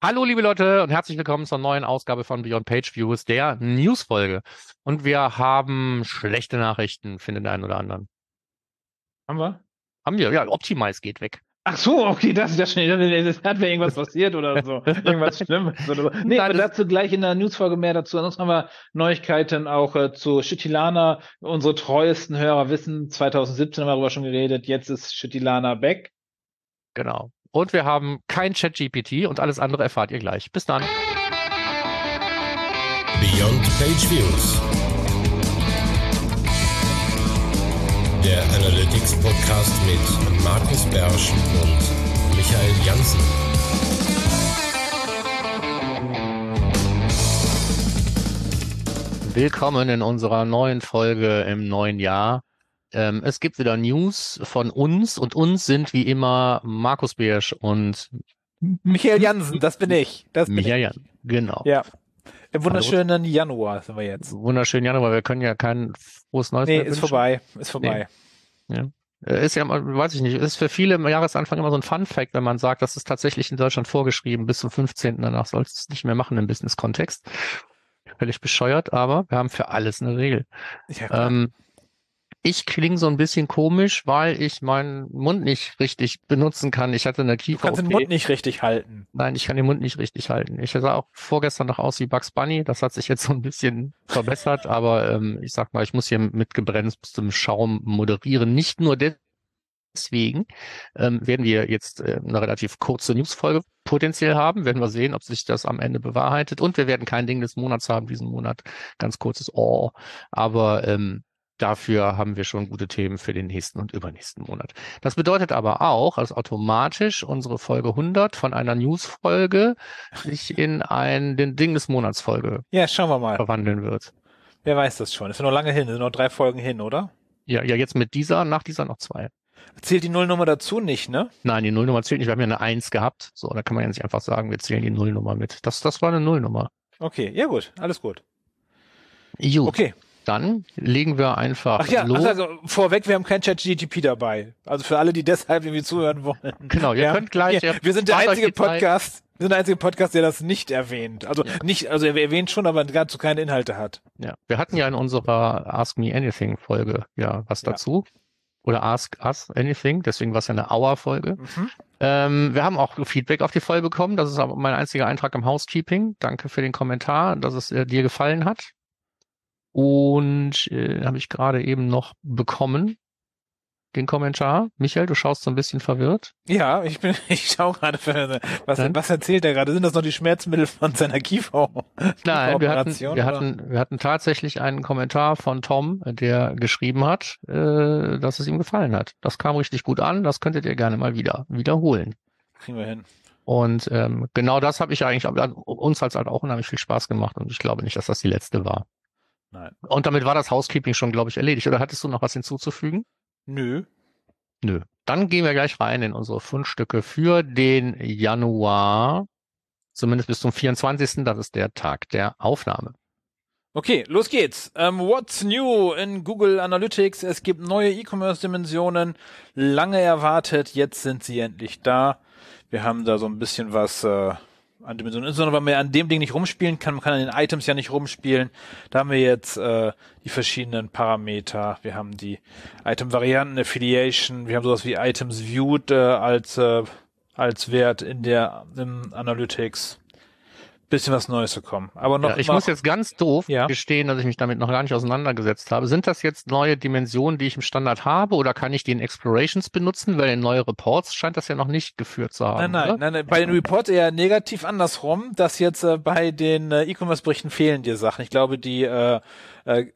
Hallo, liebe Leute, und herzlich willkommen zur neuen Ausgabe von Beyond Page Views, der Newsfolge. Und wir haben schlechte Nachrichten, findet der einen oder anderen. Haben wir? Haben wir, ja, Optimize geht weg. Ach so, okay, das ist ja schnell. Das hat mir irgendwas passiert oder so. Irgendwas Schlimmes oder so. Nee, Nein, aber dazu gleich in der Newsfolge mehr dazu. Ansonsten haben wir Neuigkeiten auch äh, zu Shitilana. Unsere treuesten Hörer wissen, 2017 haben wir darüber schon geredet. Jetzt ist Shitilana back. Genau. Und wir haben kein Chat-GPT und alles andere erfahrt ihr gleich. Bis dann. Beyond Page Views. Der Analytics Podcast mit Markus Bersch und Michael Janssen. Willkommen in unserer neuen Folge im neuen Jahr. Ähm, es gibt wieder News von uns und uns sind wie immer Markus Beersch und Michael Jansen, das bin ich. Das bin Michael Jan. Genau. Ja. Im wunderschönen Januar sind wir jetzt. Wunderschön, Januar. Wir können ja kein frohes Neues Nee, ist vorbei. Ist vorbei. Äh, Ist ja, weiß ich nicht, ist für viele im Jahresanfang immer so ein Fun-Fact, wenn man sagt, das ist tatsächlich in Deutschland vorgeschrieben, bis zum 15. Danach sollst du es nicht mehr machen im Business-Kontext. Völlig bescheuert, aber wir haben für alles eine Regel. Ja. Ähm, ich klinge so ein bisschen komisch, weil ich meinen Mund nicht richtig benutzen kann. Ich hatte eine du Kiefer. kannst den Mund nicht richtig halten. Nein, ich kann den Mund nicht richtig halten. Ich sah auch vorgestern noch aus wie Bugs Bunny. Das hat sich jetzt so ein bisschen verbessert, aber ähm, ich sag mal, ich muss hier mit gebremstem Schaum moderieren. Nicht nur deswegen ähm, werden wir jetzt äh, eine relativ kurze Newsfolge potenziell haben. Werden wir sehen, ob sich das am Ende bewahrheitet. Und wir werden kein Ding des Monats haben diesen Monat. Ganz kurzes Oh. Aber ähm, Dafür haben wir schon gute Themen für den nächsten und übernächsten Monat. Das bedeutet aber auch, dass automatisch unsere Folge 100 von einer News-Folge sich in ein, den Ding des Monats Folge Ja, schauen wir mal. verwandeln wird. Wer weiß das schon. Ist ja noch lange hin. Sind noch drei Folgen hin, oder? Ja, ja, jetzt mit dieser, nach dieser noch zwei. Zählt die Nullnummer dazu nicht, ne? Nein, die Nullnummer zählt nicht. Wir haben ja eine Eins gehabt. So, da kann man ja nicht einfach sagen, wir zählen die Nullnummer mit. Das, das war eine Nullnummer. Okay, ja gut, alles gut. Gut, Okay. Dann legen wir einfach Ach ja, los. also vorweg, wir haben kein Chat-GTP dabei. Also für alle, die deshalb irgendwie zuhören wollen. Genau, ihr Ja. könnt gleich. Ja, wir sind der einzige. Podcast, wir sind der einzige Podcast, der das nicht erwähnt. Also Ja. nicht, also er erwähnt schon, aber dazu keine Inhalte hat. Ja, wir hatten ja in unserer Ask Me Anything Folge ja was dazu. Oder Ask Us Anything, deswegen war es ja eine Hour-Folge. Mhm. Ähm, wir haben auch Feedback auf die Folge bekommen. Das ist aber mein einziger Eintrag im Housekeeping. Danke für den Kommentar, dass es äh, dir gefallen hat. Und äh, habe ich gerade eben noch bekommen, den Kommentar. Michael, du schaust so ein bisschen verwirrt. Ja, ich bin, ich schaue gerade, für, was, was erzählt er gerade? Sind das noch die Schmerzmittel von seiner Kiefer? Nein, wir hatten, wir oder? hatten, wir hatten tatsächlich einen Kommentar von Tom, der geschrieben hat, äh, dass es ihm gefallen hat. Das kam richtig gut an. Das könntet ihr gerne mal wieder wiederholen. Kriegen wir hin. Und ähm, genau das habe ich eigentlich, aber uns hat es halt auch unheimlich viel Spaß gemacht und ich glaube nicht, dass das die letzte war. Nein. Und damit war das Housekeeping schon, glaube ich, erledigt. Oder hattest du noch was hinzuzufügen? Nö. Nö. Dann gehen wir gleich rein in unsere Fundstücke für den Januar, zumindest bis zum 24. Das ist der Tag der Aufnahme. Okay, los geht's. Ähm, what's new in Google Analytics? Es gibt neue E-Commerce-Dimensionen. Lange erwartet, jetzt sind sie endlich da. Wir haben da so ein bisschen was äh, an Dimensionen, insbesondere weil man ja an dem Ding nicht rumspielen kann. Man kann an den Items ja nicht rumspielen. Da haben wir jetzt äh, die verschiedenen Parameter. Wir haben die Item-Varianten, Affiliation. Wir haben sowas wie Items Viewed äh, als äh, als Wert in der im Analytics. Bisschen was Neues gekommen. Aber noch Ja, ich muss jetzt ganz doof Ja. gestehen, dass ich mich damit noch gar nicht auseinandergesetzt habe. Sind das jetzt neue Dimensionen, die ich im Standard habe, oder kann ich die in Explorations benutzen? Weil in neue Reports scheint das ja noch nicht geführt zu haben. Nein, nein, oder? nein, nein, bei den Reports eher negativ andersrum, dass jetzt äh, bei den äh, E-Commerce-Berichten fehlen dir Sachen. Ich glaube, die äh, äh,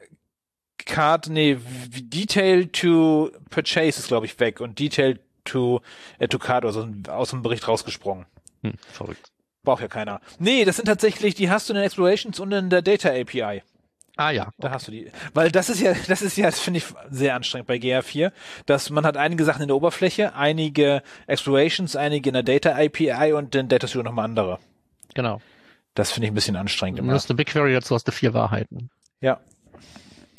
Card, nee, Detail to Purchase ist, glaube ich, weg und Detail to, äh, to Card oder so aus dem Bericht rausgesprungen. Hm, verrückt. Braucht ja keiner. Nee, das sind tatsächlich, die hast du in den Explorations und in der Data API. Ah ja. Da hast du die. Weil das ist ja, das ist ja, das finde ich sehr anstrengend bei GA4, dass man hat einige Sachen in der Oberfläche, einige Explorations, einige in der Data API und in Data Studio nochmal andere. Genau. Das finde ich ein bisschen anstrengend Du immer. hast eine BigQuery dazu, hast du vier Wahrheiten. Ja.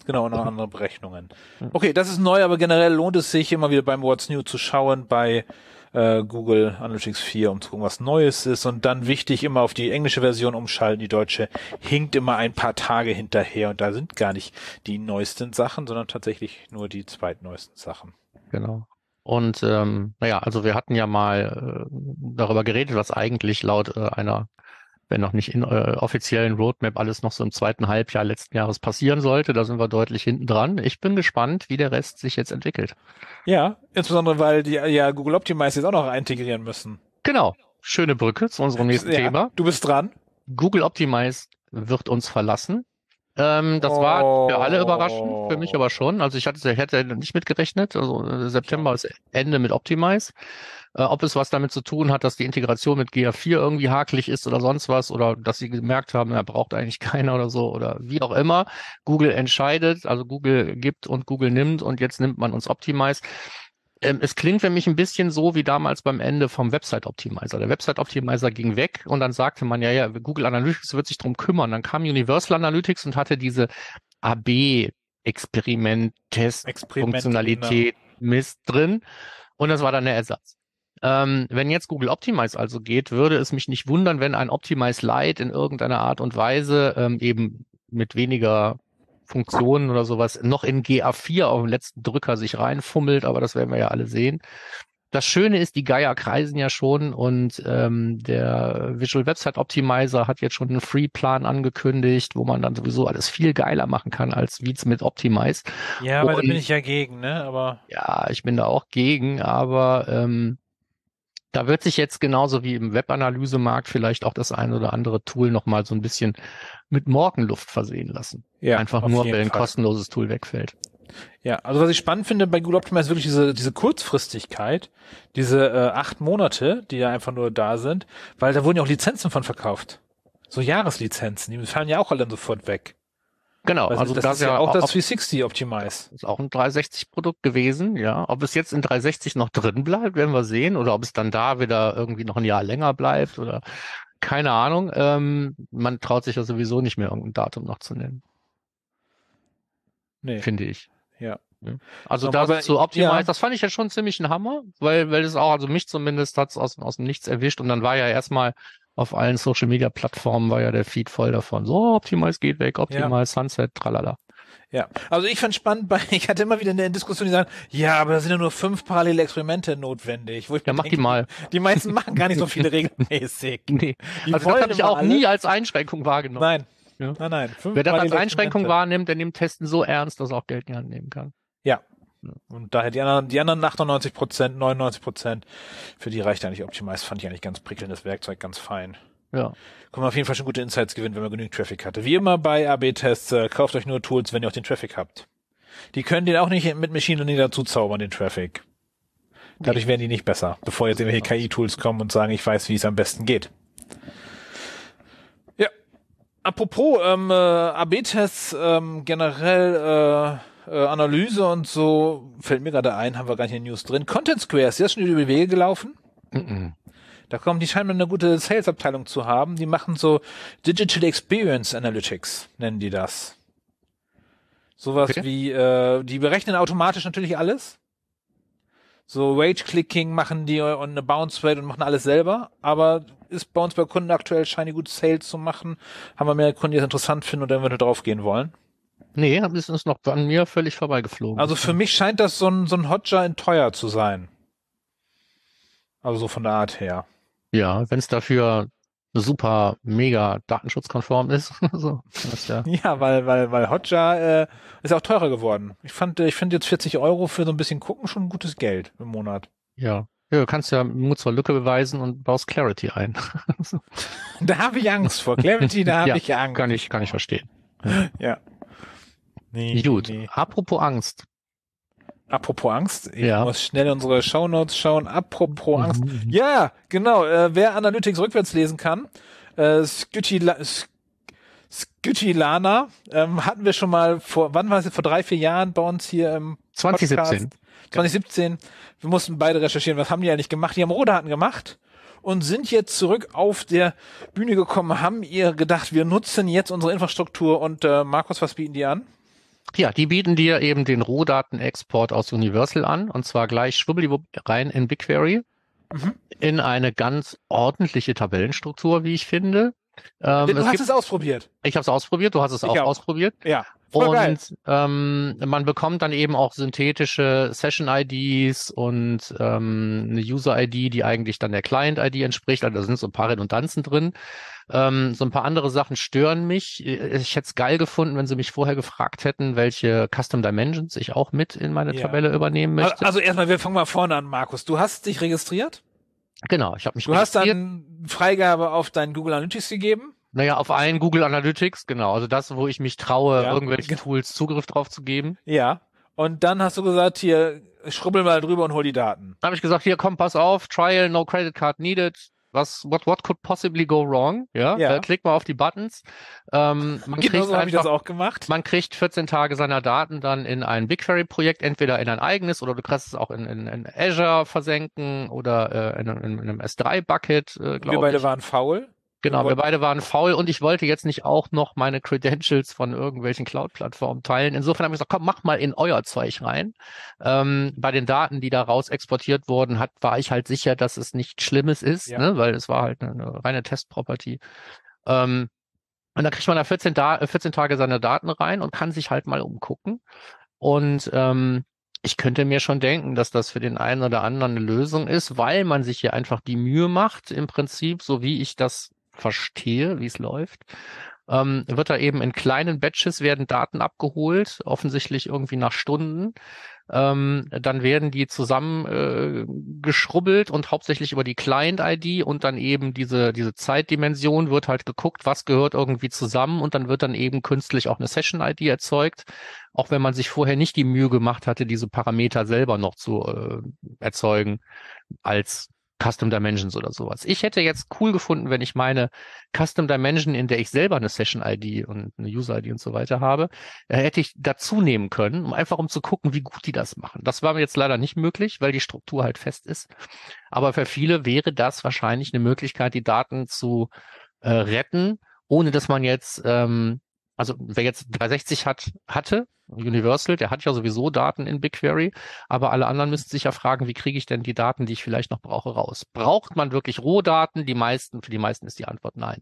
Genau, und noch andere Berechnungen. Okay, das ist neu, aber generell lohnt es sich immer wieder beim What's New zu schauen bei äh, Google Analytics 4, um zu gucken, was Neues ist. Und dann wichtig, immer auf die englische Version umschalten. Die deutsche hinkt immer ein paar Tage hinterher und da sind gar nicht die neuesten Sachen, sondern tatsächlich nur die zweitneuesten Sachen. Genau. Und ähm, naja, also wir hatten ja mal äh, darüber geredet, was eigentlich laut äh, einer wenn noch nicht in äh, offiziellen Roadmap alles noch so im zweiten Halbjahr letzten Jahres passieren sollte. Da sind wir deutlich hinten dran. Ich bin gespannt, wie der Rest sich jetzt entwickelt. Ja, insbesondere weil die ja Google Optimize jetzt auch noch integrieren müssen. Genau. Schöne Brücke zu unserem nächsten ja, Thema. Du bist dran. Google Optimize wird uns verlassen. Ähm, das oh. war für alle überraschend, für mich aber schon. Also ich hatte, hätte nicht mitgerechnet. Also äh, September ist Ende mit Optimize. Äh, ob es was damit zu tun hat, dass die Integration mit GA4 irgendwie hakelig ist oder sonst was oder dass sie gemerkt haben, er braucht eigentlich keiner oder so oder wie auch immer. Google entscheidet, also Google gibt und Google nimmt und jetzt nimmt man uns Optimize ähm, es klingt für mich ein bisschen so wie damals beim Ende vom Website Optimizer. Der Website Optimizer ging weg und dann sagte man, ja, ja, Google Analytics wird sich drum kümmern. Dann kam Universal Analytics und hatte diese AB Experiment, Test, Funktionalität. Mist drin. Und das war dann der Ersatz. Ähm, wenn jetzt Google Optimize also geht, würde es mich nicht wundern, wenn ein Optimize Lite in irgendeiner Art und Weise ähm, eben mit weniger Funktionen oder sowas noch in GA4 auf dem letzten Drücker sich reinfummelt, aber das werden wir ja alle sehen. Das Schöne ist, die Geier kreisen ja schon und ähm, der Visual Website Optimizer hat jetzt schon einen Free-Plan angekündigt, wo man dann sowieso alles viel geiler machen kann als Viz mit Optimize. Ja, aber da bin ich ja gegen, ne? Aber ja, ich bin da auch gegen, aber ähm, da wird sich jetzt genauso wie im Webanalysemarkt vielleicht auch das ein oder andere Tool nochmal so ein bisschen mit Morgenluft versehen lassen. Ja, Einfach nur, weil ein kostenloses Tool wegfällt. Ja, also was ich spannend finde bei Google Optimize ist wirklich diese, diese Kurzfristigkeit, diese äh, acht Monate, die ja einfach nur da sind, weil da wurden ja auch Lizenzen von verkauft. So Jahreslizenzen, die fallen ja auch alle sofort weg. Genau, also, also das, das ist ja auch das 360 Optimize. Ist auch ein 360 Produkt gewesen, ja. Ob es jetzt in 360 noch drin bleibt, werden wir sehen, oder ob es dann da wieder irgendwie noch ein Jahr länger bleibt oder keine Ahnung. Ähm, man traut sich ja sowieso nicht mehr irgendein Datum noch zu nennen. Nee. Finde ich. Ja. Also da zu Optimize, ja. das fand ich ja schon ziemlich ein Hammer, weil, weil es auch, also mich zumindest hat es aus, aus dem Nichts erwischt und dann war ja erstmal auf allen Social Media Plattformen war ja der Feed voll davon. So, Optimize geht weg, Optimize, ja. Sunset, tralala. Ja, also ich fand spannend, bei, ich hatte immer wieder eine Diskussion, die sagen, ja, aber da sind ja nur fünf parallele Experimente notwendig. Wo ich ja, mach denke, die mal. Die meisten machen gar nicht so viele regelmäßig. nee. Die also das habe ich auch alle. nie als Einschränkung wahrgenommen. Nein. Ja. Nein, nein. Wer das als Einschränkung wahrnimmt, der nimmt Testen so ernst, dass er auch Geld in die Hand nehmen kann. Ja. Und daher die anderen, die anderen 98 Prozent, 99 Prozent, für die reicht eigentlich Optimize, fand ich eigentlich ganz prickelndes Werkzeug, ganz fein. Ja. Kann man auf jeden Fall schon gute Insights gewinnen, wenn man genügend Traffic hatte. Wie immer bei AB-Tests, äh, kauft euch nur Tools, wenn ihr auch den Traffic habt. Die können den auch nicht mit Machine Learning dazu zaubern, den Traffic. Dadurch werden die nicht besser, bevor jetzt irgendwelche KI-Tools kommen und sagen, ich weiß, wie es am besten geht. Ja. Apropos ähm, äh, AB-Tests, ähm, generell äh, äh, Analyse und so, fällt mir gerade ein, haben wir gar nicht in News drin. Content Square, ist das schon über die Wege gelaufen? Mm -mm. Da kommen die scheinbar eine gute Sales-Abteilung zu haben. Die machen so Digital Experience Analytics, nennen die das. Sowas okay. wie, äh, die berechnen automatisch natürlich alles. So Wage-Clicking machen die und eine Bounce Rate und machen alles selber. Aber ist bei uns bei Kunden aktuell scheint die gute Sales zu machen. Haben wir mehr Kunden, die es interessant finden oder wenn wir drauf gehen wollen? Nee, ist es noch an mir völlig vorbeigeflogen. Also für mich scheint das so ein, so ein Hotjar in teuer zu sein. Also so von der Art her. Ja, wenn es dafür super mega datenschutzkonform ist. so, ja. ja, weil, weil, weil Hotjar äh, ist auch teurer geworden. Ich fand, ich finde jetzt 40 Euro für so ein bisschen gucken schon ein gutes Geld im Monat. Ja. Ja, du kannst ja Mut zur Lücke beweisen und baust Clarity ein. da habe ich Angst vor. Clarity, da habe ja, ich Angst. Kann ich, kann ich verstehen. Ja. Nee, Gut. Nee. Apropos Angst. Apropos Angst, ich ja. muss schnell unsere Shownotes schauen. Apropos mhm. Angst. Ja, genau. Äh, wer Analytics rückwärts lesen kann, äh, Skytilana ähm, hatten wir schon mal vor, wann war es, vor drei, vier Jahren bei uns hier im 2017. Podcast. 2017. Wir mussten beide recherchieren, was haben die eigentlich gemacht? Die haben Rohdaten gemacht und sind jetzt zurück auf der Bühne gekommen, haben ihr gedacht, wir nutzen jetzt unsere Infrastruktur und äh, Markus, was bieten die an? Ja, die bieten dir eben den Rohdatenexport aus Universal an und zwar gleich schwubbeliwupp rein in BigQuery. Mhm. in eine ganz ordentliche Tabellenstruktur, wie ich finde. Ähm, du es hast gibt, es ausprobiert. ich habe es ausprobiert, du hast es auch, auch. ausprobiert. Ja. Voll geil. Und ähm, man bekommt dann eben auch synthetische Session-IDs und ähm, eine User-ID, die eigentlich dann der Client-ID entspricht. Also da sind so ein paar Redundanzen drin. Ähm, so ein paar andere Sachen stören mich. Ich hätte es geil gefunden, wenn sie mich vorher gefragt hätten, welche Custom Dimensions ich auch mit in meine Ja. Tabelle übernehmen Also, möchte. also erstmal, wir fangen mal vorne an, Markus. Du hast dich registriert. Genau, ich habe mich Du hast dann Freigabe auf dein Google Analytics gegeben. Naja, auf einen Google Analytics, genau. Also das, wo ich mich traue, Ja. irgendwelchen Tools Zugriff drauf zu geben. Ja. Und dann hast du gesagt, hier, schrubbel mal drüber und hol die Daten. Dann habe ich gesagt, hier komm, pass auf, Trial, no credit card needed. Was, what, what could possibly go wrong? Ja, Ja. Äh, klick mal auf die Buttons. Ähm, man Genau kriegt so habe ich das einfach, auch gemacht. man kriegt 14 Tage seiner Daten dann in ein BigQuery-Projekt, entweder in ein eigenes oder du kannst es auch in, in, in Azure versenken oder äh, in, in, in einem S3-Bucket, äh, Wir beide ich. waren faul. Genau, Wir beide waren faul und ich wollte jetzt nicht auch noch meine Credentials von irgendwelchen Cloud-Plattformen teilen. Insofern habe ich gesagt, komm, mach mal in euer Zeug rein. Ähm, bei den Daten, die da raus exportiert wurden, hat, war ich halt sicher, dass es nichts Schlimmes ist, Ja. ne, weil es war halt eine, eine reine Test-Property. Ähm, und da kriegt man da 14, da äh, 14 Tage seine Daten rein und kann sich halt mal umgucken. Und ähm, ich könnte mir schon denken, dass das für den einen oder anderen eine Lösung ist, weil man sich hier einfach die Mühe macht, im Prinzip, so wie ich das verstehe, wie es läuft, ähm, wird da eben in kleinen Batches werden Daten abgeholt, offensichtlich irgendwie nach Stunden. Ähm, dann werden die zusammen äh, und hauptsächlich über die Client-ID und dann eben diese, diese Zeitdimension wird halt geguckt, was gehört irgendwie zusammen und dann wird dann eben künstlich auch eine Session-ID erzeugt, auch wenn man sich vorher nicht die Mühe gemacht hatte, diese Parameter selber noch zu äh, erzeugen als Custom Dimensions oder sowas. Ich hätte jetzt cool gefunden, wenn ich meine Custom Dimension, in der ich selber eine Session ID und eine User ID und so weiter habe, äh, hätte ich dazu nehmen können, um einfach um zu gucken, wie gut die das machen. Das war mir jetzt leider nicht möglich, weil die Struktur halt fest ist. Aber für viele wäre das wahrscheinlich eine Möglichkeit, die Daten zu äh, retten, ohne dass man jetzt, ähm, also wer jetzt 360 hat, hatte, Universal, der hat ja sowieso Daten in BigQuery, aber alle anderen müssen sich ja fragen, wie kriege ich denn die Daten, die ich vielleicht noch brauche, raus? Braucht man wirklich Rohdaten? Die meisten, für die meisten ist die Antwort nein.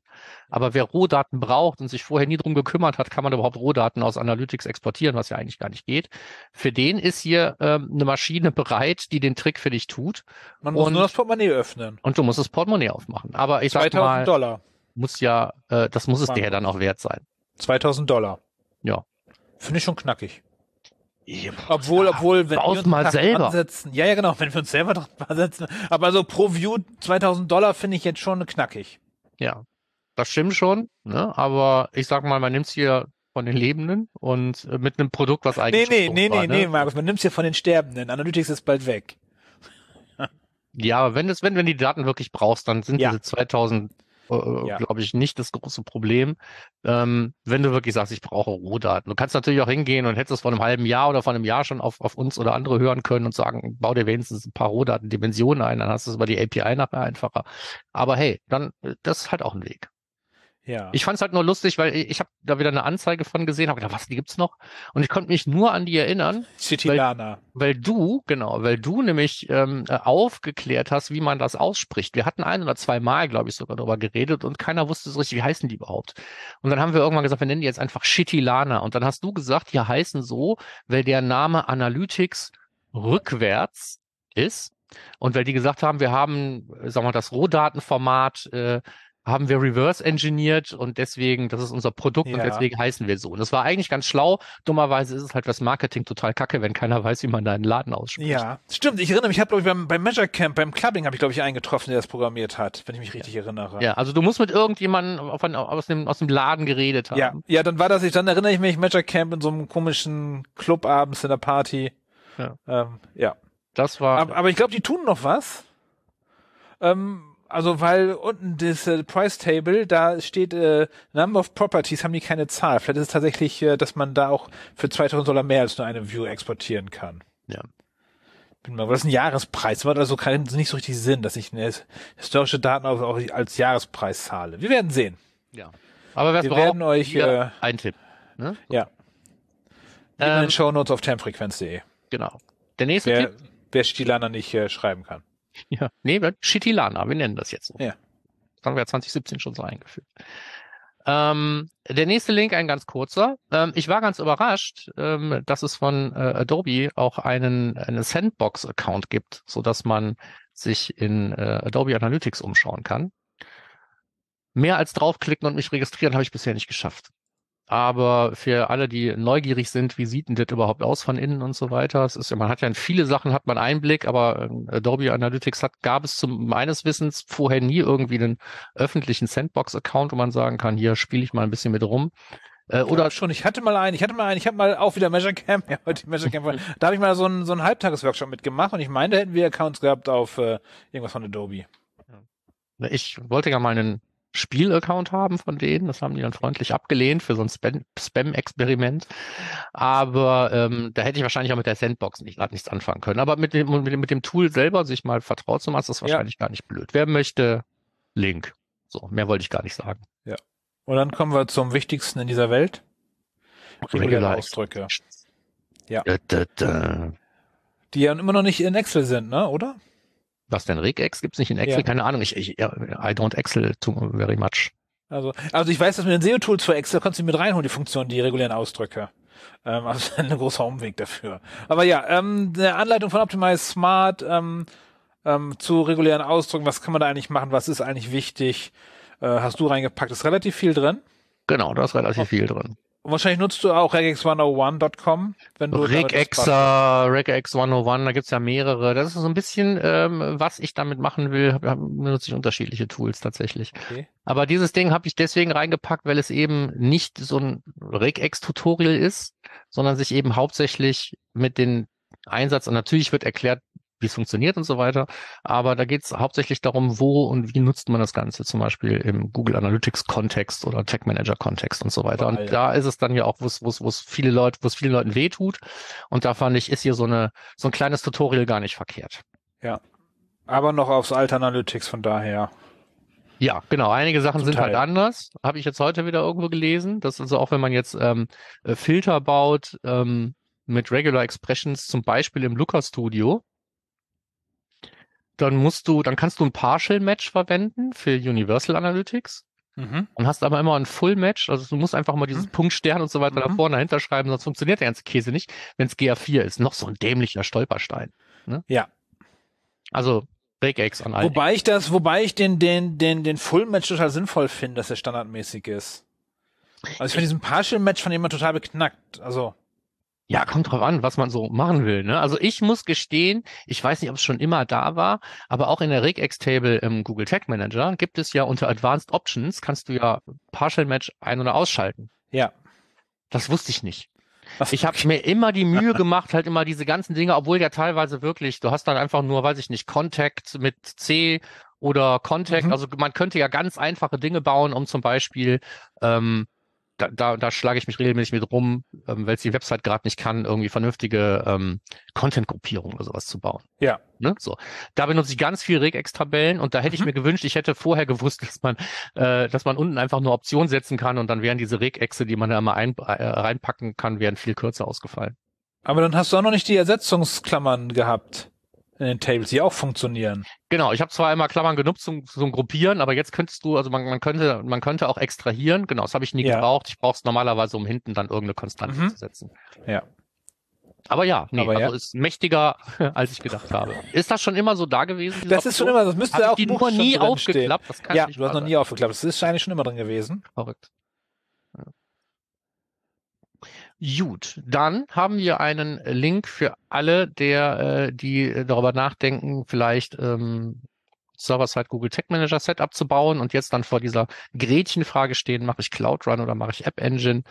Aber wer Rohdaten braucht und sich vorher nie drum gekümmert hat, kann man überhaupt Rohdaten aus Analytics exportieren, was ja eigentlich gar nicht geht. Für den ist hier ähm, eine Maschine bereit, die den Trick für dich tut. Man muss Und- nur das Portemonnaie öffnen. Und du musst das Portemonnaie aufmachen. Aber ich sag 2000 mal, Dollar. muss ja, äh, das muss es dir ja dann auch wert sein. 2000 Dollar. Ja. Finde ich schon knackig. Obwohl, obwohl, wenn wir uns mal dran selber. Ansetzen, ja, ja, genau, wenn wir uns selber dran ansetzen. Aber so pro View 2000 Dollar finde ich jetzt schon knackig. Ja, das stimmt schon, ne? aber ich sag mal, man nimmt es hier von den Lebenden und äh, mit einem Produkt, was Nee, eigentlich nee, schon nee, tot war, nee, ne? nee, Markus, man nimmt's hier von den Sterbenden. Analytics ist bald weg. Ja, aber wenn es, wenn, wenn du die Daten wirklich brauchst, dann sind Ja. diese 2000, äh, Ja. glaube ich, nicht das große Problem. Ähm, wenn du wirklich sagst, ich brauche Rohdaten. Du kannst natürlich auch hingehen und hättest es vor einem halben Jahr oder vor einem Jahr schon auf, auf uns oder andere hören können und sagen, bau dir wenigstens ein paar Rohdatendimensionen ein, dann hast du es über die API nachher einfacher. Aber hey, dann, äh, das ist halt auch ein Weg. Ja. Ich fand es halt nur lustig, weil ich, habe da wieder eine Anzeige von gesehen, habe gedacht, was, die gibt's noch? Und ich konnte mich nur an die erinnern, Citilana. weil du, genau, weil du nämlich ähm, äh, aufgeklärt hast, wie man das ausspricht. Wir hatten ein oder zwei Mal, glaube ich, sogar darüber geredet und keiner wusste so richtig, wie heißen die überhaupt. Und dann haben wir irgendwann gesagt, wir nennen die jetzt einfach Shitilana. Und dann hast du gesagt, die heißen so, weil der Name Analytics rückwärts ist. Und weil die gesagt haben, wir haben, äh, sagen wir mal, das Rohdatenformat äh, haben wir reverse engineert und deswegen, das ist unser Produkt und Ja. deswegen heißen wir so. Und das war eigentlich ganz schlau. Dummerweise ist es halt fürs Marketing total kacke, wenn keiner weiß, wie man deinen Laden ausspricht. Ja, stimmt. Ich erinnere mich, ich habe, glaube ich, beim, beim Measure Camp, beim Clubbing habe ich, glaube ich, einen getroffen, der das programmiert hat, wenn ich mich richtig erinnere. Ja, also du musst mit irgendjemandem aus, dem, aus dem Laden geredet haben. Ja, ja, dann war das, ich, dann erinnere ich mich, Measure Camp in so einem komischen Club abends in der Party. Ja. Ähm, ja. Das war, Aber, aber ich glaube, die tun noch was. Ähm, also, weil unten das äh, Price Table, da steht äh, Number of Properties, haben die keine Zahl. Vielleicht ist es tatsächlich, äh, dass man da auch für 2000 Dollar mehr als nur eine View exportieren kann. Ja. Bin mal, das ist ein Jahrespreis. Das macht also keinen, nicht so richtig Sinn, dass ich eine historische Daten auch, auch als Jahrespreis zahle. Wir werden sehen. ja. Aber Wir braucht, werden euch, hier ein Tipp. Ne? Ja. Wie in Ähm, den Shownotes auf termfrequenz.de. genau. Der nächste Wer, Tipp, wer Stilana nicht äh, schreiben kann. Ja, nee, wir- Shitilana, wir nennen das jetzt so. Ja. Das haben wir ja 2017 schon so eingeführt. Ähm, der nächste Link, ein ganz kurzer. Ähm, ich war ganz überrascht, ähm, dass es von äh, Adobe auch einen, einen Sandbox-Account gibt, so dass man sich in äh, Adobe Analytics umschauen kann. Mehr als draufklicken und mich registrieren habe ich bisher nicht geschafft. Aber für alle, die neugierig sind, wie sieht denn das überhaupt aus von innen und so weiter? Es ist ja, man hat ja in viele Sachen hat man Einblick, aber ähm, Adobe Analytics hat, gab es zum meines Wissens vorher nie irgendwie einen öffentlichen Sandbox-Account, wo man sagen kann, hier spiele ich mal ein bisschen mit rum. Äh, Oder oder schon, ich hatte mal einen, ich hatte mal einen, ich habe mal auch wieder Measure Camp, ja, heute Measure Camp, da habe ich mal so einen, so einen Halbtagesworkshop mitgemacht und ich meine, da hätten wir Accounts gehabt auf äh, irgendwas von Adobe. ich wollte ja mal einen Spiel-Account haben von denen. Das haben die dann freundlich abgelehnt für so ein Spam- Spam-Experiment. Aber ähm, da hätte ich wahrscheinlich auch mit der Sandbox nicht gerade nichts anfangen können. Aber mit dem, mit dem, mit dem Tool selber sich mal vertraut zu machen, ist das Ja. wahrscheinlich gar nicht blöd. Wer möchte, Link. So, mehr wollte ich gar nicht sagen. Und dann kommen wir zum wichtigsten in dieser Welt. Regular Ausdrücke. Ja. Da, da, da. Die ja immer noch nicht in Excel sind, ne, oder? Was denn? Regex gibt's nicht in Excel? Ja. Keine Ahnung. Ich, ich, I don't Excel too very much. Also, also ich weiß, dass mit den SEO-Tools für Excel kannst du mit reinholen, die Funktion, die regulären Ausdrücke. Ähm, also ein großer Umweg dafür. Aber ja, ähm, eine Anleitung von Optimize Smart ähm, ähm, zu regulären Ausdrücken, was kann man da eigentlich machen, was ist eigentlich wichtig, äh, hast du reingepackt, ist relativ viel drin. Genau, da ist relativ viel drin. Wahrscheinlich nutzt du auch regex101.com, wenn du. Regexa, Regex 101, da gibt's ja mehrere. Das ist so ein bisschen, ähm, was ich damit machen will. Benutze ich unterschiedliche Tools tatsächlich. Okay. Aber dieses Ding habe ich deswegen reingepackt, weil es eben nicht so ein Regex-Tutorial ist, sondern sich eben hauptsächlich mit den Einsatz, und natürlich wird erklärt, wie es funktioniert und so weiter, aber da geht es hauptsächlich darum, wo und wie nutzt man das Ganze, zum Beispiel im Google Analytics-Kontext oder Tech Manager-Kontext und so weiter. Und da ist es dann ja auch, wo es, wo es, wo es viele Leute, wo es vielen Leuten wehtut. Und da fand ich, ist hier so eine, so ein kleines Tutorial gar nicht verkehrt. Aber noch aufs alte Analytics, von daher. Ja, genau. Einige Sachen sind halt anders. Habe ich jetzt heute wieder irgendwo gelesen. Das ist also auch, wenn man jetzt ähm, äh, Filter baut ähm, mit Regular Expressions, zum Beispiel im Looker Studio, dann musst du, dann kannst du ein Partial Match verwenden für Universal Analytics Mhm. und hast aber immer ein Full Match. Also du musst einfach mal dieses Mhm. Punkt Stern und so weiter da Mhm. vorne dahinter schreiben, sonst funktioniert der ganze Käse nicht, wenn es GA4 ist. Noch so ein dämlicher Stolperstein. Ne? Ja. Also Regex an allen Wobei ich das, wobei ich den, den, den, den Full Match total sinnvoll finde, dass er standardmäßig ist. Also ich finde diesen Partial Match von immer total beknackt. Also, Ja, kommt drauf an, was man so machen will. Ne? Also ich muss gestehen, ich weiß nicht, ob es schon immer da war, aber auch in der Regex-Table im Google Tag Manager gibt es ja unter Advanced Options, kannst du ja Partial Match ein- oder ausschalten. ja. Das wusste ich nicht. Was, Ich habe mir immer die Mühe gemacht, halt immer diese ganzen Dinge, obwohl ja teilweise wirklich, du hast dann einfach nur, weiß ich nicht, Contact mit C oder Contact. Mhm. Also man könnte ja ganz einfache Dinge bauen, um zum Beispiel, ähm, da, da, da schlage ich mich regelmäßig mit rum, ähm, weil es die Website gerade nicht kann, irgendwie vernünftige ähm, Content-Gruppierung oder sowas zu bauen. Ja. Ne? So. Da benutze ich ganz viel Regex-Tabellen und da hätte ich Mhm. mir gewünscht, ich hätte vorher gewusst, dass man, äh, dass man unten einfach nur Optionen setzen kann und dann wären diese Regexe, die man da immer ein, äh, reinpacken kann, wären viel kürzer ausgefallen. Aber dann hast du auch noch nicht die Ersetzungsklammern gehabt in den Tables, die auch funktionieren. Genau, ich habe zwar einmal Klammern genutzt zum, zum Gruppieren, aber jetzt könntest du, also man, man könnte, man könnte auch extrahieren. Genau, das habe ich nie Ja. gebraucht. Ich brauche es normalerweise, um hinten dann irgendeine Konstante Mhm. zu setzen. Ja. Aber ja, nee, Aber also ja. ist mächtiger, als ich gedacht habe. Ist das schon immer so da gewesen? Das ist schon Option? immer, das müsste Hab auch die schon nie aufgeklappt? Ja, du hast noch nie aufgeklappt. Das ist eigentlich schon immer drin gewesen. Verrückt. Ja. Gut, dann haben wir einen Link für alle, der, äh, die äh, darüber nachdenken, vielleicht ähm, Server-Side Google Tag Manager Setup zu bauen und jetzt dann vor dieser Gretchenfrage stehen, mache ich Cloud Run oder mache ich App Engine?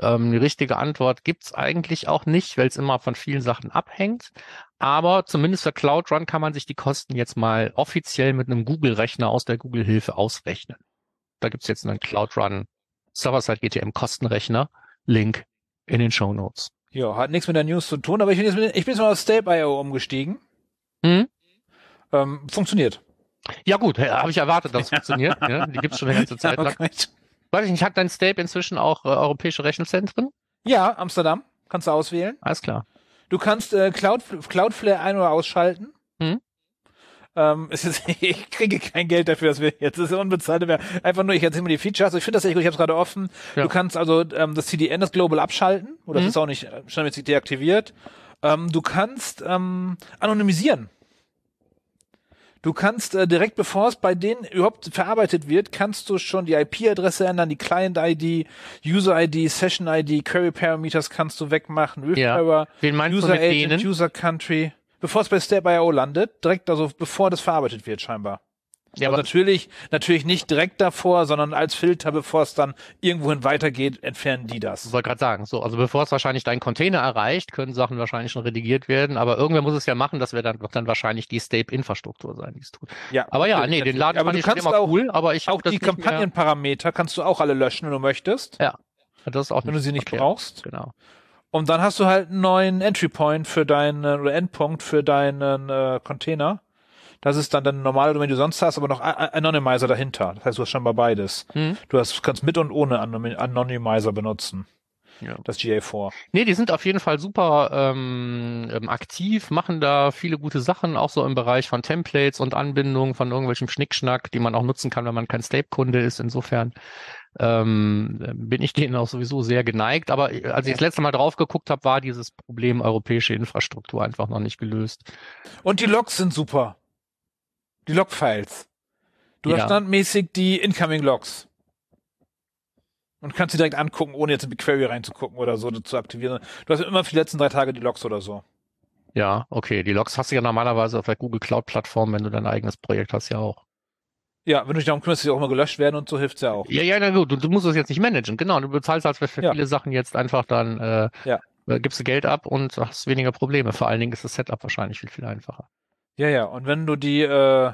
Ähm, die richtige Antwort gibt's eigentlich auch nicht, weil es immer von vielen Sachen abhängt. Aber zumindest für Cloud Run kann man sich die Kosten jetzt mal offiziell mit einem Google-Rechner aus der Google-Hilfe ausrechnen. Da gibt's jetzt einen Cloud Run Server-Side GTM Kostenrechner. Link in den Show Notes. Ja, hat nichts mit der News zu tun, aber ich bin jetzt, mit, ich bin jetzt mal auf Stape.io umgestiegen. Hm? Ähm, funktioniert. Ja gut, habe ich erwartet, dass es funktioniert. Ja, die gibt's schon eine ganze Zeit lang. Okay. Weiß ich nicht, hat dein Stape inzwischen auch äh, europäische Rechenzentren? Ja, Amsterdam. Kannst du auswählen. Alles klar. Du kannst äh, Cloud, Cloudflare ein- oder ausschalten. Ähm, ist, ich kriege kein Geld dafür, dass wir jetzt, das ist unbezahlte Werbung. Einfach nur, ich erzähle mir die Features. Ich finde das echt gut, ich habe es gerade offen. Ja. Du kannst also ähm, das CDN, das Global, abschalten. Oder das Mhm. ist auch nicht äh, standardmäßig deaktiviert. Ähm, du kannst ähm, anonymisieren. Du kannst äh, direkt bevor es bei denen überhaupt verarbeitet wird, kannst du schon die IP-Adresse ändern, die Client-ID, User-ID, Session-ID, Query-Parameters kannst du wegmachen, Ja. Wen meinst du User bevor es bei Step.io landet, direkt also bevor das verarbeitet wird scheinbar. Ja, also aber natürlich, natürlich nicht direkt davor, sondern als Filter, bevor es dann irgendwohin weitergeht, entfernen die das. Ich wollte gerade sagen, so, also bevor es wahrscheinlich deinen Container erreicht, können Sachen wahrscheinlich schon redigiert werden, aber irgendwer muss es ja machen, das wird dann, wird dann wahrscheinlich die Stape-Infrastruktur sein, die es tut. Ja, Aber ja, nee, den. Laden aber fand ich schon kannst immer auch, cool, aber ich auch die Kampagnenparameter kannst du auch alle löschen, wenn du möchtest, Ja, das ist auch wenn du sie nicht verkehrt. brauchst. Genau. Und dann hast du halt einen neuen Entry Point für deinen oder Endpunkt für deinen äh, Container. Das ist dann deine normale Domain, die du sonst hast, aber noch Anonymizer dahinter. Das heißt, du hast schon mal beides. Hm. Du hast, kannst mit und ohne Anony- Anonymizer benutzen. Ja. Das GA4. Nee, die sind auf jeden Fall super ähm, ähm, aktiv, machen da viele gute Sachen, auch so im Bereich von Templates und Anbindungen von irgendwelchem Schnickschnack, die man auch nutzen kann, wenn man kein Stape-Kunde ist. Insofern ähm, bin ich denen auch sowieso sehr geneigt. Aber äh, als ich das letzte Mal drauf geguckt habe, war dieses Problem europäische Infrastruktur einfach noch nicht gelöst. Und die Logs sind super. Die Log-Files. Du Ja. hast standmäßig die Incoming Logs. Und kannst sie direkt angucken, ohne jetzt in BigQuery reinzugucken oder so zu aktivieren. Du hast immer für die letzten drei Tage die Logs oder so. Ja, okay. Die Logs hast du ja normalerweise auf der Google Cloud-Plattform, wenn du dein eigenes Projekt hast, ja auch. Ja, wenn du dich darum kümmerst, dass die auch immer gelöscht werden und so hilft's ja auch. Ja, ja, na gut, du, du musst es jetzt nicht managen, genau. Du bezahlst halt für, Ja. viele Sachen jetzt einfach dann, äh, Ja. äh, gibst du Geld ab und hast weniger Probleme. Vor allen Dingen ist das Setup wahrscheinlich viel, viel einfacher. Ja, ja. Und wenn du die, äh,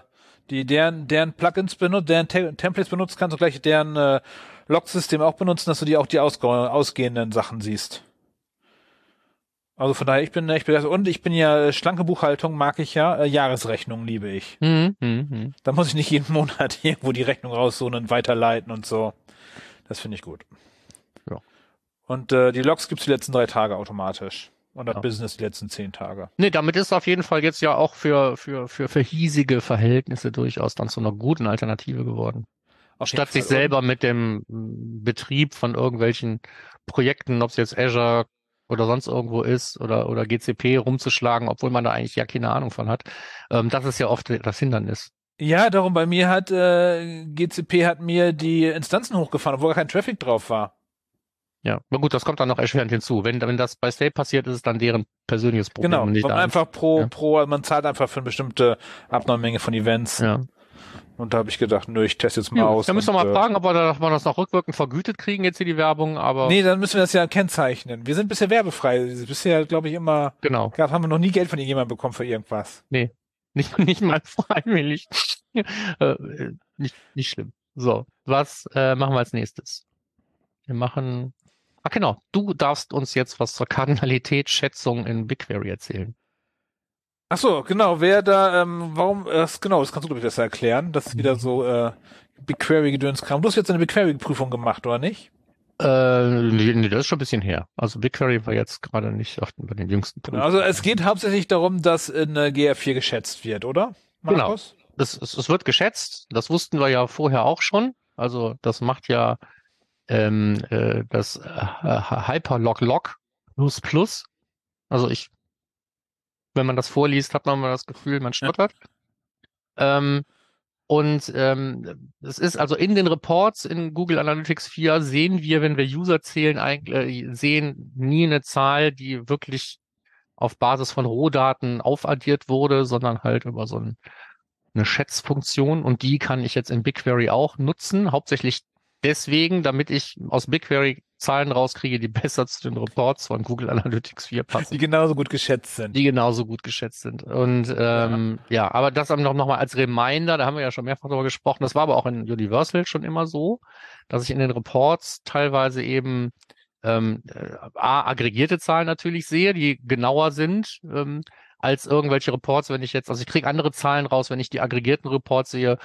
die deren, deren Plugins benutzt, deren Te Templates benutzt, kannst du gleich deren äh, Log-System auch benutzen, dass du die auch die ausge ausgehenden Sachen siehst. Also von daher, ich bin echt begeistert. Und ich bin ja, äh, schlanke Buchhaltung mag ich ja, äh, Jahresrechnung liebe ich. Mhm, mhm, mhm. Da muss ich nicht jeden Monat irgendwo die Rechnung raussuchen und weiterleiten und so. Das finde ich gut. Ja. Und äh, die Logs gibt's die letzten drei Tage automatisch. Und das Ja. Business die letzten zehn Tage. Nee, damit ist auf jeden Fall jetzt ja auch für, für, für, für hiesige Verhältnisse durchaus dann zu einer guten Alternative geworden. Auf Statt sich selber mit dem Betrieb von irgendwelchen Projekten, ob es jetzt Azure oder sonst irgendwo ist oder, oder GCP rumzuschlagen, obwohl man da eigentlich ja keine Ahnung von hat. Ähm, das ist ja oft das Hindernis. Ja, darum bei mir hat äh, GCP hat mir die Instanzen hochgefahren, obwohl gar kein Traffic drauf war. Ja, aber gut, das kommt dann noch erschwerend hinzu. Wenn, wenn das bei State passiert, ist es dann deren persönliches Problem. Genau, nicht einfach pro Ja. pro man zahlt einfach für eine bestimmte Abnahmemenge von Events. Ja. Und da habe ich gedacht, nö, ich teste jetzt mal Ja, aus. da müssen wir mal äh, fragen, ob wir, da, ob wir das noch rückwirkend vergütet kriegen, jetzt hier die Werbung, aber Nee, dann müssen wir das ja kennzeichnen. Wir sind bisher werbefrei. Bisher, glaube ich, immer genau. gab, haben wir noch nie Geld von irgendjemandem bekommen für irgendwas. Nicht, nicht mal freiwillig. äh, nicht, nicht schlimm. So, was äh, machen wir als nächstes? Wir machen. Ah, genau. Du darfst uns jetzt was zur Kardinalitätsschätzung in BigQuery erzählen. Ach so, genau. Wer da, ähm, warum, das, genau, das kannst du, glaube ich, besser erklären. Das ist wieder so äh, BigQuery-Gedöns kam. Du hast jetzt eine BigQuery-Prüfung gemacht, oder nicht? Äh, nee, das ist schon ein bisschen her. Also BigQuery war jetzt gerade nicht auf den, bei den jüngsten Genau. Prüfungen. Also es geht hauptsächlich darum, dass in äh, GR4 geschätzt wird, oder? Genau. Markus? es, es, es wird geschätzt. Das wussten wir ja vorher auch schon. Also das macht ja ähm, äh, das äh, Hyperlog Log plus plus. Also ich, wenn man das vorliest, hat man mal das Gefühl, man stottert. Ähm, und ähm, es ist also in den Reports in Google Analytics 4 sehen wir, wenn wir User zählen, eigentlich äh, sehen nie eine Zahl, die wirklich auf Basis von Rohdaten aufaddiert wurde, sondern halt über so ein eine Schätzfunktion. Und die kann ich jetzt in BigQuery auch nutzen, hauptsächlich deswegen, damit ich aus BigQuery Zahlen rauskriege, die besser zu den Reports von Google Analytics 4 passen, Die genauso gut geschätzt sind. die genauso gut geschätzt sind. Und ähm, ja. aber das noch, noch mal als Reminder, da haben wir ja schon mehrfach darüber gesprochen, das war aber auch in Universal schon immer so, dass ich in den Reports teilweise eben ähm, äh, A, aggregierte Zahlen natürlich sehe, die genauer sind, ähm, als irgendwelche Reports, wenn ich jetzt, also ich kriege andere Zahlen raus, wenn ich die aggregierten Reports sehe,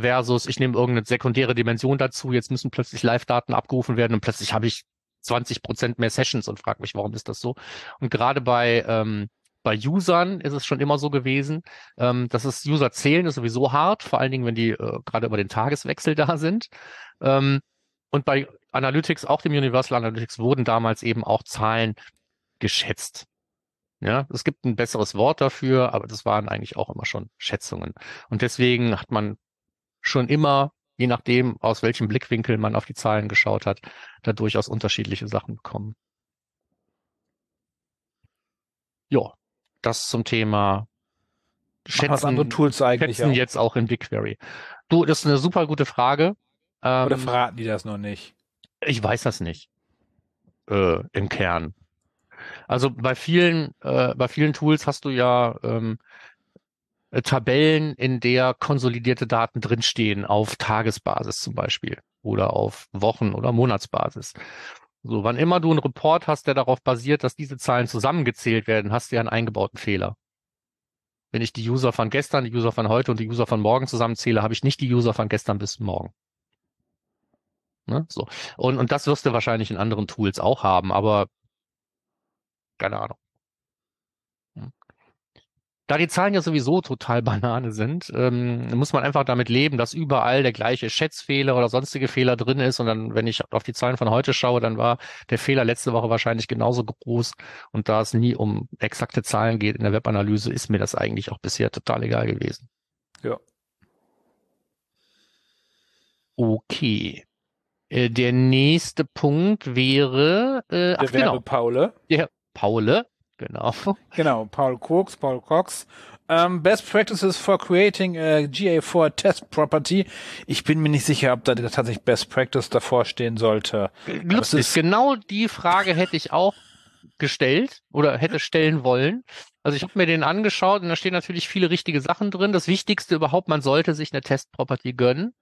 versus ich nehme irgendeine sekundäre Dimension dazu, jetzt müssen plötzlich Live-Daten abgerufen werden und plötzlich habe ich 20 Prozent mehr Sessions und frage mich, warum ist das so? Und gerade bei ähm, bei Usern ist es schon immer so gewesen, ähm, dass es User zählen ist sowieso hart, vor allen Dingen, wenn die äh, gerade über den Tageswechsel da sind. Ähm, und bei Analytics, auch dem Universal Analytics, wurden damals eben auch Zahlen geschätzt. Ja, es gibt ein besseres Wort dafür, aber das waren eigentlich auch immer schon Schätzungen. Und deswegen hat man schon immer, je nachdem, aus welchem Blickwinkel man auf die Zahlen geschaut hat, da durchaus unterschiedliche Sachen bekommen. Ja, das zum Thema Schätzen, was andere Tools eigentlich schätzen auch. jetzt auch in BigQuery. Du, das ist eine super gute Frage. Oder ähm, verraten die das noch nicht? Ich weiß das nicht. Äh, Im Kern. Also bei vielen, äh, bei vielen Tools hast du ja ähm, äh, Tabellen, in der konsolidierte Daten drinstehen, auf Tagesbasis zum Beispiel oder auf Wochen- oder Monatsbasis. So, wann immer du einen Report hast, der darauf basiert, dass diese Zahlen zusammengezählt werden, hast du ja einen eingebauten Fehler. Wenn ich die User von gestern, die User von heute und die User von morgen zusammenzähle, habe ich nicht die User von gestern bis morgen. Ne? So. Und, und das wirst du wahrscheinlich in anderen Tools auch haben, aber keine Ahnung. Da die Zahlen ja sowieso total Banane sind, ähm, muss man einfach damit leben, dass überall der gleiche Schätzfehler oder sonstige Fehler drin ist. Und dann, wenn ich auf die Zahlen von heute schaue, dann war der Fehler letzte Woche wahrscheinlich genauso groß. Und da es nie um exakte Zahlen geht in der Webanalyse, ist mir das eigentlich auch bisher total egal gewesen. Ja. Okay. Äh, der nächste Punkt wäre äh, der ach, genau. Paule. Der Paule, genau. Genau, Paul Cox, Paul Cox. Um, ähm, best Practices for creating a GA4 Test Property. Ich bin mir nicht sicher, ob da tatsächlich Best Practice davor stehen sollte. Lustig, genau die Frage hätte ich auch gestellt oder hätte stellen wollen. Also ich habe mir den angeschaut und da stehen natürlich viele richtige Sachen drin. Das Wichtigste überhaupt, man sollte sich eine Test Property gönnen.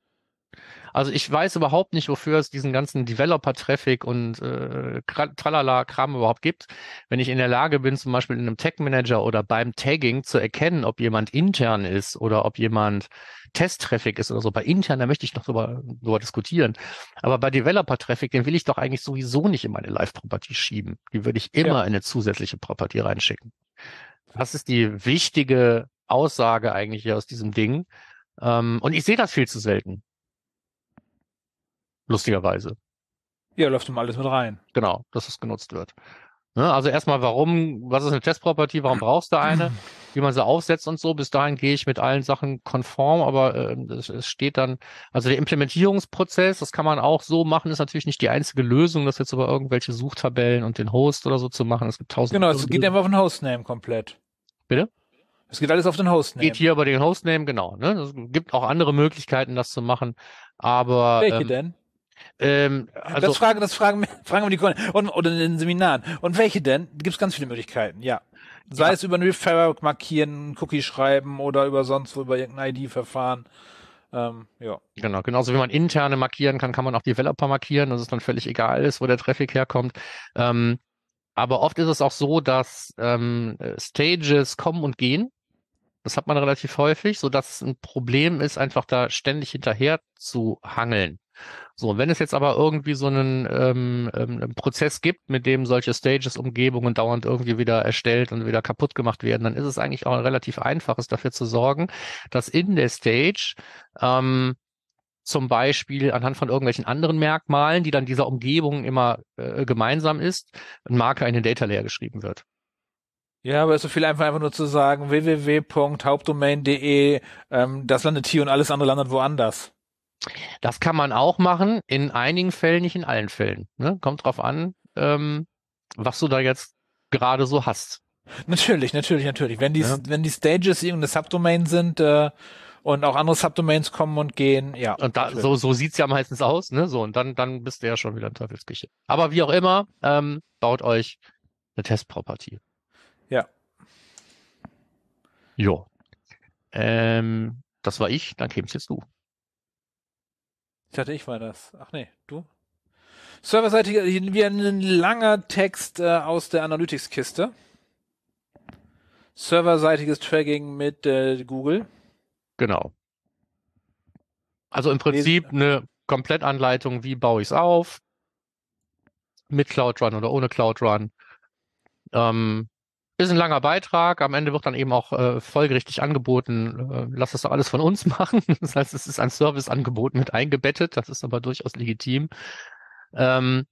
Also ich weiß überhaupt nicht, wofür es diesen ganzen Developer-Traffic und äh, Tralala-Kram überhaupt gibt. Wenn ich in der Lage bin, zum Beispiel in einem Tag-Manager oder beim Tagging zu erkennen, ob jemand intern ist oder ob jemand Test-Traffic ist oder so. Bei intern, da möchte ich noch drüber, drüber diskutieren. Aber bei Developer-Traffic, den will ich doch eigentlich sowieso nicht in meine Live-Property schieben. Die würde ich immer ja. in eine zusätzliche Property reinschicken. Das ist die wichtige Aussage eigentlich hier aus diesem Ding. Ähm, und ich sehe das viel zu selten lustigerweise. Ja, läuft immer alles mit rein. Genau, dass es genutzt wird. Ne, also erstmal, warum, was ist eine Testproperty, warum brauchst du eine, wie man sie aufsetzt und so. Bis dahin gehe ich mit allen Sachen konform, aber äh, es, es steht dann, also der Implementierungsprozess, das kann man auch so machen, ist natürlich nicht die einzige Lösung, das jetzt über irgendwelche Suchtabellen und den Host oder so zu machen. Es gibt tausend. Genau, es geht einfach auf den Hostname komplett. Bitte? Es geht alles auf den Hostname. Geht hier über den Hostname, genau. Ne? Es gibt auch andere Möglichkeiten, das zu machen. Aber. Welche ähm, denn? Ähm, also, das fragen, das fragen, fragen wir die Kunden. Und, oder in den Seminaren. Und welche denn? Gibt es ganz viele Möglichkeiten, ja. Sei ja. es über ein Referral markieren, Cookie schreiben oder über sonst wo, über irgendein ID-Verfahren. Ähm, ja. Genau, genauso wie man interne markieren kann, kann man auch Developer markieren, dass es dann völlig egal ist, wo der Traffic herkommt. Ähm, aber oft ist es auch so, dass ähm, Stages kommen und gehen. Das hat man relativ häufig, so dass es ein Problem ist, einfach da ständig hinterher zu hangeln. So, wenn es jetzt aber irgendwie so einen ähm, ähm, Prozess gibt, mit dem solche Stages, Umgebungen dauernd irgendwie wieder erstellt und wieder kaputt gemacht werden, dann ist es eigentlich auch relativ einfaches dafür zu sorgen, dass in der Stage ähm, zum Beispiel anhand von irgendwelchen anderen Merkmalen, die dann dieser Umgebung immer äh, gemeinsam ist, ein Marker in den Data Layer geschrieben wird. Ja, aber es ist so viel einfach, einfach nur zu sagen, www.hauptdomain.de, ähm, das landet hier und alles andere landet woanders. Das kann man auch machen, in einigen Fällen, nicht in allen Fällen. Ne? Kommt drauf an, ähm, was du da jetzt gerade so hast. Natürlich, natürlich, natürlich. Wenn die, ja. wenn die Stages irgendeine Subdomain sind äh, und auch andere Subdomains kommen und gehen, ja. Und da, so, so sieht's ja meistens aus, ne? So, und dann, dann bist du ja schon wieder in Teufelsküche. Aber wie auch immer, ähm, baut euch eine Testproperty. Ja. Jo. Ähm, das war ich, dann kämst jetzt du. Ich dachte, ich war das. Ach nee, du? Serverseitig wie ein langer Text äh, aus der Analytics-Kiste. Serverseitiges Tracking mit äh, Google. Genau. Also im Prinzip eine Komplettanleitung, wie baue ich es auf, mit Cloud Run oder ohne Cloud Run. Ähm, ist ein langer Beitrag. Am Ende wird dann eben auch äh, folgerichtig angeboten, äh, lass das doch alles von uns machen. Das heißt, es ist ein Serviceangebot mit eingebettet. Das ist aber durchaus legitim. Ähm,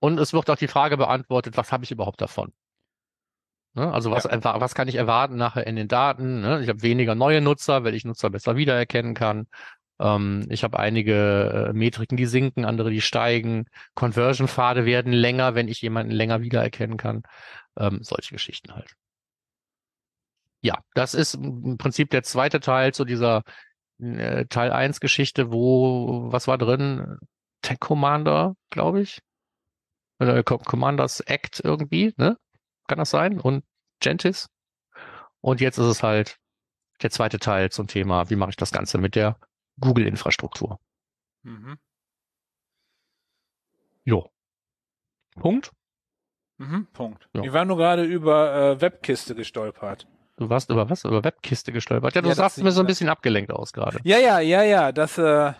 und es wird auch die Frage beantwortet, was habe ich überhaupt davon? Ne? Also was, Ja. was kann ich erwarten nachher in den Daten? Ne? Ich habe weniger neue Nutzer, weil ich Nutzer besser wiedererkennen kann. Ähm, ich habe einige äh, Metriken, die sinken, andere, die steigen. Conversion-Pfade werden länger, wenn ich jemanden länger wiedererkennen kann. Ähm, solche Geschichten halt. Ja, das ist im Prinzip der zweite Teil zu dieser äh, Teil 1 Geschichte, wo, was war drin? Tech Commander, glaube ich. Oder Co- Commanders Act irgendwie, ne? Kann das sein? Und Gentis. Und jetzt ist es halt der zweite Teil zum Thema, wie mache ich das Ganze mit der Google-Infrastruktur. Mhm. Jo. Punkt. Mhm. Punkt. Ja. Ich war nur gerade über äh, Webkiste gestolpert. Du warst über was? Über Webkiste gestolpert. Ja, du Ja, das sahst mir so ein bisschen abgelenkt aus gerade. Ja, ja, ja, ja, dass, äh,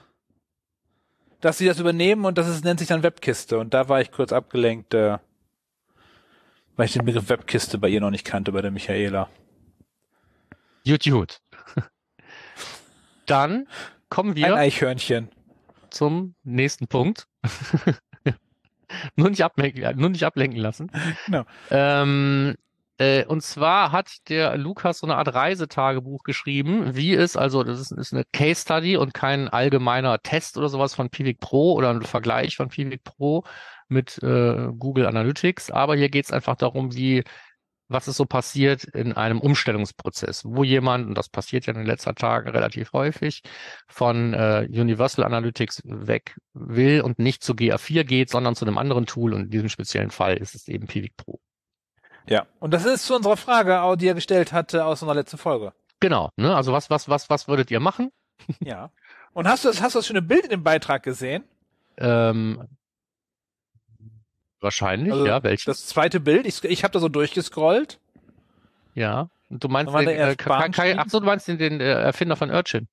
dass sie das übernehmen und das ist, nennt sich dann Webkiste. Und da war ich kurz abgelenkt, äh, weil ich den Begriff Webkiste bei ihr noch nicht kannte, bei der Michaela. Gut, gut. Dann kommen Ein wir Eichhörnchen. zum nächsten Punkt. nur, nicht ablenken, nur nicht ablenken lassen. Genau. Ähm, äh, und zwar hat der Lukas so eine Art Reisetagebuch geschrieben, wie es, also das ist, ist eine Case Study und kein allgemeiner Test oder sowas von Pivik Pro oder ein Vergleich von Pivik Pro mit äh, Google Analytics, aber hier geht es einfach darum, wie was ist so passiert in einem Umstellungsprozess, wo jemand, und das passiert ja in den letzten Tagen relativ häufig, von äh, Universal Analytics weg will und nicht zu GA4 geht, sondern zu einem anderen Tool und in diesem speziellen Fall ist es eben Pivik Pro. Ja. Und das ist zu unserer Frage, auch, die er gestellt hatte aus unserer letzten Folge. Genau, ne? Also was, was, was, was würdet ihr machen? Ja. Und hast du das, hast du das schöne Bild in dem Beitrag gesehen? Ähm, wahrscheinlich, Also ja, welches? Das zweite Bild, ich, ich habe da so durchgescrollt. ja. Und du meinst den, äh, Kai, ach so, du meinst den, den äh, Erfinder von Urchin.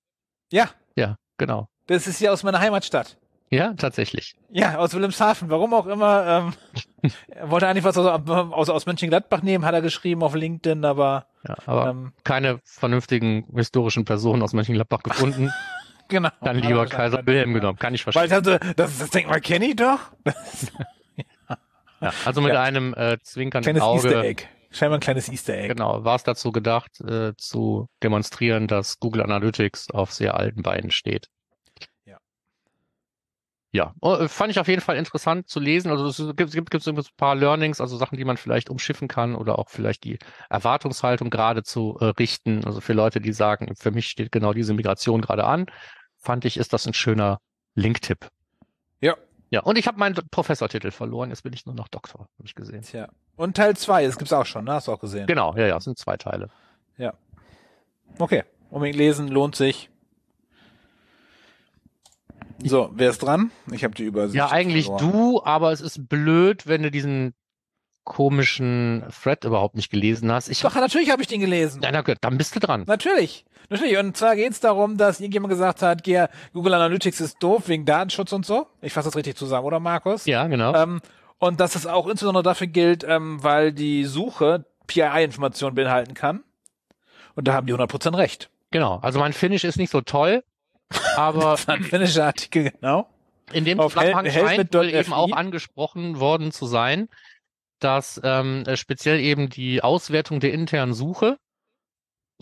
Ja, Ja, genau. das ist hier aus meiner Heimatstadt. Ja, tatsächlich. Ja, aus Wilhelmshaven. Warum auch immer. Ähm, er wollte eigentlich was aus, aus, aus Mönchengladbach nehmen, hat er geschrieben auf LinkedIn, aber Ja, aber ähm, keine vernünftigen historischen Personen aus Mönchengladbach gefunden. genau. Dann lieber er Kaiser Wilhelm ja. genommen. Kann ich Weil verstehen. ich dachte, das, das Denkmal kenne ich doch. Ja, also mit Ja. einem äh, zwinkernden Kleines Easter Auge. Egg. Scheinbar ein kleines Easter Egg. Genau, war es dazu gedacht, äh, zu demonstrieren, dass Google Analytics auf sehr alten Beinen steht. Ja. Ja, oh, äh, fand ich auf jeden Fall interessant zu lesen. Also es gibt, gibt, gibt so ein paar Learnings, also Sachen, die man vielleicht umschiffen kann oder auch vielleicht die Erwartungshaltung gerade zu äh, richten. Also für Leute, die sagen, für mich steht genau diese Migration gerade an, fand ich, ist das ein schöner Link-Tipp. Ja. Ja, und ich habe meinen Professortitel verloren, jetzt bin ich nur noch Doktor, habe ich gesehen. Tja. Und Teil 2, das gibt's auch schon, ne? Hast du auch gesehen. Genau, ja, ja, es sind zwei Teile. Okay. Unbedingt lesen, lohnt sich. So, wer ist dran? Ich habe die Übersicht. Ja, eigentlich verloren. du, aber es ist blöd, wenn du diesen komischen Thread überhaupt nicht gelesen hast. Ich Doch, natürlich habe ich den gelesen. Ja, na gut, dann bist du dran. Natürlich. Natürlich. Und zwar geht es darum, dass irgendjemand gesagt hat, Google Analytics ist doof wegen Datenschutz und so. Ich fasse das richtig zusammen, oder Markus? Ja, genau. Ähm, und dass es auch insbesondere dafür gilt, ähm, weil die Suche PII-Informationen beinhalten kann. Und da haben die 100% recht. Genau. Also mein Finish ist nicht so toll, aber Ein finnischer Artikel, genau. in dem Auf Zusammenhang scheint wohl eben auch angesprochen worden zu sein, dass ähm, äh, speziell eben die Auswertung der internen Suche,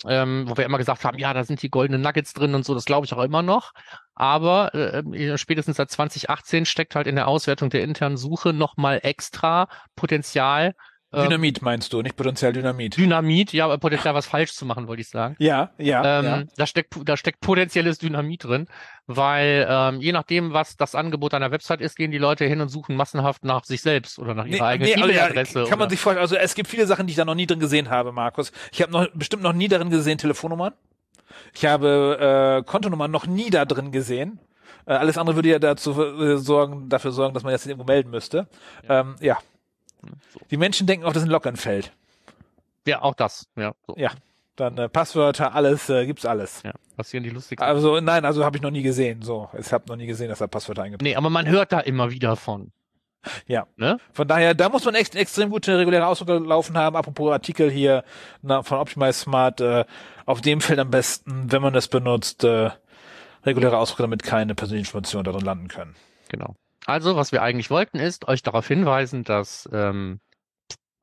ähm, wo wir immer gesagt haben, ja, da sind die goldenen Nuggets drin und so, das glaube ich auch immer noch. Aber äh, spätestens seit 2018 steckt halt in der Auswertung der internen Suche nochmal extra Potenzial. Äh, Dynamit meinst du, nicht Potenzial Dynamit. Dynamit, ja, aber Potenzial was falsch zu machen, wollte ich sagen. Ja, ja, Ähm, ja. da, steckt, da steckt potenzielles Dynamit drin, weil ähm, je nachdem, was das Angebot einer Website ist, gehen die Leute hin und suchen massenhaft nach sich selbst oder nach ihrer eigenen also ja, E-Mail-Adresse. kann man sich vorstellen. Also es gibt viele Sachen, die ich da noch nie drin gesehen habe, Markus. Ich habe noch bestimmt noch nie darin gesehen Telefonnummern. Ich habe äh, Kontonummern noch nie da drin gesehen. Äh, alles andere würde ja dazu äh, sorgen, dafür sorgen, dass man jetzt irgendwo melden müsste. Ja. Ähm, ja. So. Die Menschen denken auch, das ist ein Login-Feld. ja, auch das. Ja, so. Ja. Dann äh, Passwörter, alles, äh, gibt's alles. ja. Passieren die lustigsten. Also nein, also habe ich noch nie gesehen. So, ich habe noch nie gesehen, dass da Passwörter eingebaut nee, aber man hört da immer wieder von. Ja. Ne? Von daher, da muss man echt extrem gute reguläre Ausdrücke laufen haben. Apropos Artikel hier na, von Optimize Smart, äh, auf dem Feld am besten, wenn man das benutzt, äh, reguläre Ausdrücke, damit keine persönlichen Informationen darin landen können. Genau. Also, was wir eigentlich wollten, ist euch darauf hinweisen, dass ähm,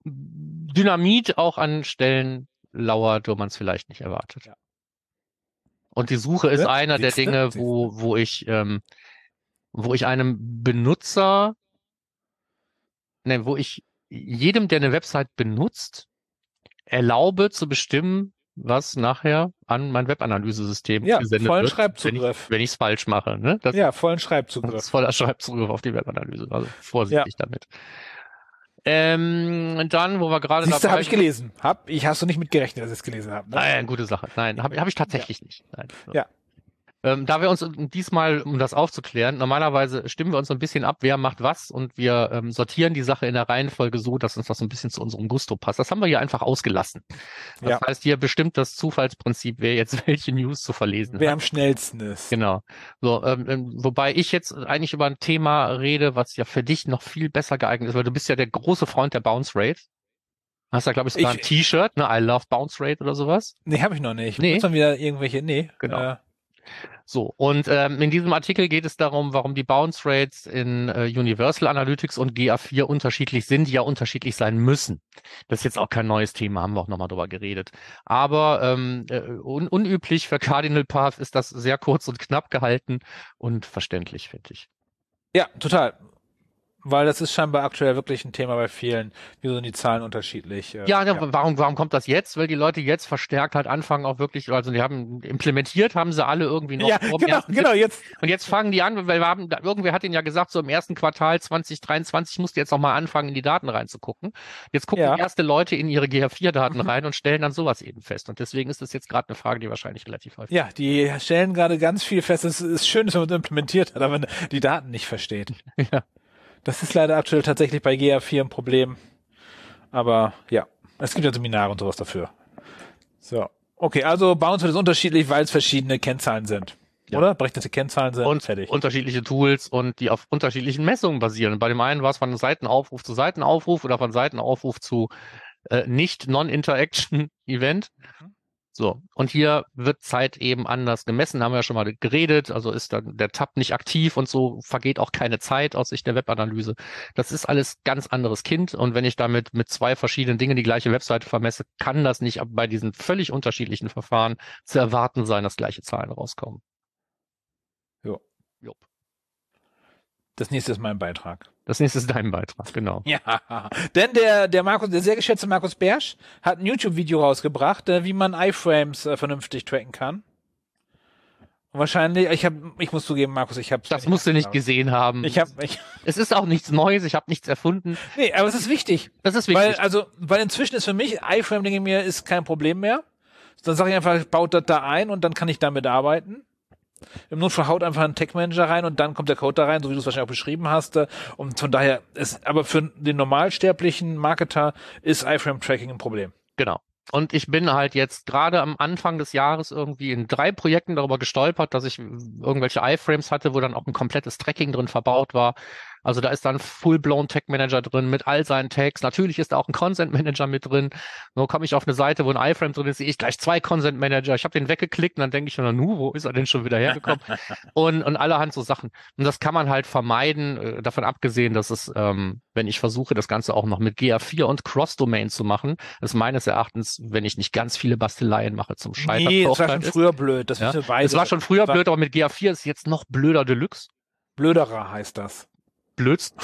Dynamit auch an Stellen lauert, wo man es vielleicht nicht erwartet. Ja. Und die Suche ist Ja, einer der Dinge, wo, wo ich, ähm, wo ich einem Benutzer, ne, wo ich jedem, der eine Website benutzt, erlaube zu bestimmen, was nachher an mein Webanalysesystem Ja, gesendet vollen wird, Schreibzugriff. wenn ich es falsch mache. Ne? Das, Ja, vollen das Schreibzugriff. ist voller Schreibzugriff auf die Webanalyse. Also vorsichtig damit. Ähm, dann, wo wir gerade dabei habe ich gelesen. Hab, ich hast du nicht mitgerechnet, dass ich es gelesen habe. Ne? Nein, gute Sache. Nein, habe hab ich tatsächlich nicht. Nein. Ja. Ähm, da wir uns diesmal, um das aufzuklären, normalerweise stimmen wir uns so ein bisschen ab, wer macht was und wir ähm, sortieren die Sache in der Reihenfolge so, dass uns das so ein bisschen zu unserem Gusto passt. Das haben wir hier einfach ausgelassen. Das Ja. heißt, hier bestimmt das Zufallsprinzip, wer jetzt welche News zu verlesen Wer hat. am schnellsten ist. Genau. So, ähm, ähm, wobei ich jetzt eigentlich über ein Thema rede, was ja für dich noch viel besser geeignet ist, weil du bist ja der große Freund der Bounce Rate. Hast ja, glaube ich, sogar Ich- ein T-Shirt, ne? I love Bounce Rate oder sowas. Nee, habe ich noch nicht. Nee. Muss man wieder irgendwelche, nee. Genau. Äh, So, und ähm, in diesem Artikel geht es darum, warum die Bounce Rates in äh, Universal Analytics und GA4 unterschiedlich sind, die ja unterschiedlich sein müssen. Das ist jetzt auch kein neues Thema, haben wir auch nochmal drüber geredet. Aber ähm, äh, un unüblich für Cardinal Path ist das sehr kurz und knapp gehalten und verständlich, finde ich. ja, total. Weil das ist scheinbar aktuell wirklich ein Thema bei vielen. Wieso sind die Zahlen unterschiedlich? Äh, Ja, ja. Warum, warum kommt das jetzt? Weil die Leute jetzt verstärkt halt anfangen auch wirklich, also die haben implementiert, haben sie alle irgendwie noch ja genau, genau, jetzt. Und jetzt fangen die an, weil wir haben, irgendwer hat ihnen ja gesagt, so im ersten Quartal 2023 musst du jetzt noch mal anfangen, in die Daten reinzugucken. Jetzt gucken Ja. erste Leute in ihre GA4-Daten rein und stellen dann sowas eben fest. Und deswegen ist das jetzt gerade eine Frage, die wahrscheinlich relativ häufig Ja, die stellen gerade ganz viel fest. Es ist schön, dass man es implementiert hat, aber man die Daten nicht versteht. Ja. Das ist leider aktuell tatsächlich bei GA4 ein Problem. Aber ja, es gibt ja Seminare und sowas dafür. So. Okay, also Bounce wird es unterschiedlich, weil es verschiedene Kennzahlen sind. Ja. Oder? Berechnete Kennzahlen sind. und fertig. unterschiedliche Tools und die auf unterschiedlichen Messungen basieren. Bei dem einen war es von Seitenaufruf zu Seitenaufruf oder von Seitenaufruf zu äh, nicht Non-Interaction Event. Mhm. So, und hier wird Zeit eben anders gemessen, haben wir ja schon mal geredet, also ist dann der Tab nicht aktiv und so vergeht auch keine Zeit aus Sicht der Webanalyse. Das ist alles ganz anderes Kind und wenn ich damit mit zwei verschiedenen Dingen die gleiche Webseite vermesse, kann das nicht bei diesen völlig unterschiedlichen Verfahren zu erwarten sein, dass gleiche Zahlen rauskommen. Jo. Jupp. Das nächste ist mein Beitrag. Das nächste ist dein Beitrag, genau. Ja, denn der, der Markus, der sehr geschätzte Markus Bersch hat ein YouTube-Video rausgebracht, äh, wie man iFrames äh, vernünftig tracken kann. Wahrscheinlich, ich habe, ich muss zugeben, Markus, ich habe Das musst du nicht gesehen haben. Ich habe, ich, es ist auch nichts Neues, ich habe nichts erfunden. nee, aber es ist wichtig, Das ist weil wichtig. also, weil inzwischen ist für mich iFrame denke ich mir ist kein Problem mehr. Dann sage ich einfach, baut das da ein und dann kann ich damit arbeiten. Im Notfall haut einfach einen Tech-Manager rein und dann kommt der Code da rein, so wie du es wahrscheinlich auch beschrieben hast. äh, Und von daher ist, aber für den normalsterblichen Marketer ist iFrame-Tracking ein Problem. Genau. Und ich bin halt jetzt gerade am Anfang des Jahres irgendwie in drei Projekten darüber gestolpert, dass ich irgendwelche iFrames hatte, wo dann auch ein komplettes Tracking drin verbaut war. Also da ist dann Full-Blown Tag Manager drin mit all seinen Tags. Natürlich ist da auch ein Consent Manager mit drin. So komme ich auf eine Seite, wo ein iFrame drin ist, sehe ich gleich zwei Consent Manager. Ich habe den weggeklickt und dann denke ich schon, nu, wo ist er denn schon wieder hergekommen? und, und allerhand so Sachen. Und das kann man halt vermeiden, äh, davon abgesehen, dass es, ähm, wenn ich versuche, das Ganze auch noch mit GA4 und Cross-Domain zu machen, ist meines Erachtens, wenn ich nicht ganz viele Basteleien mache, zum Scheitern Nee, das war schon ist. früher blöd. Das Ja, ist eine Weise. Es war schon früher war- blöd, aber mit GA4 ist es jetzt noch blöder Deluxe. Blöderer heißt das. Blödst.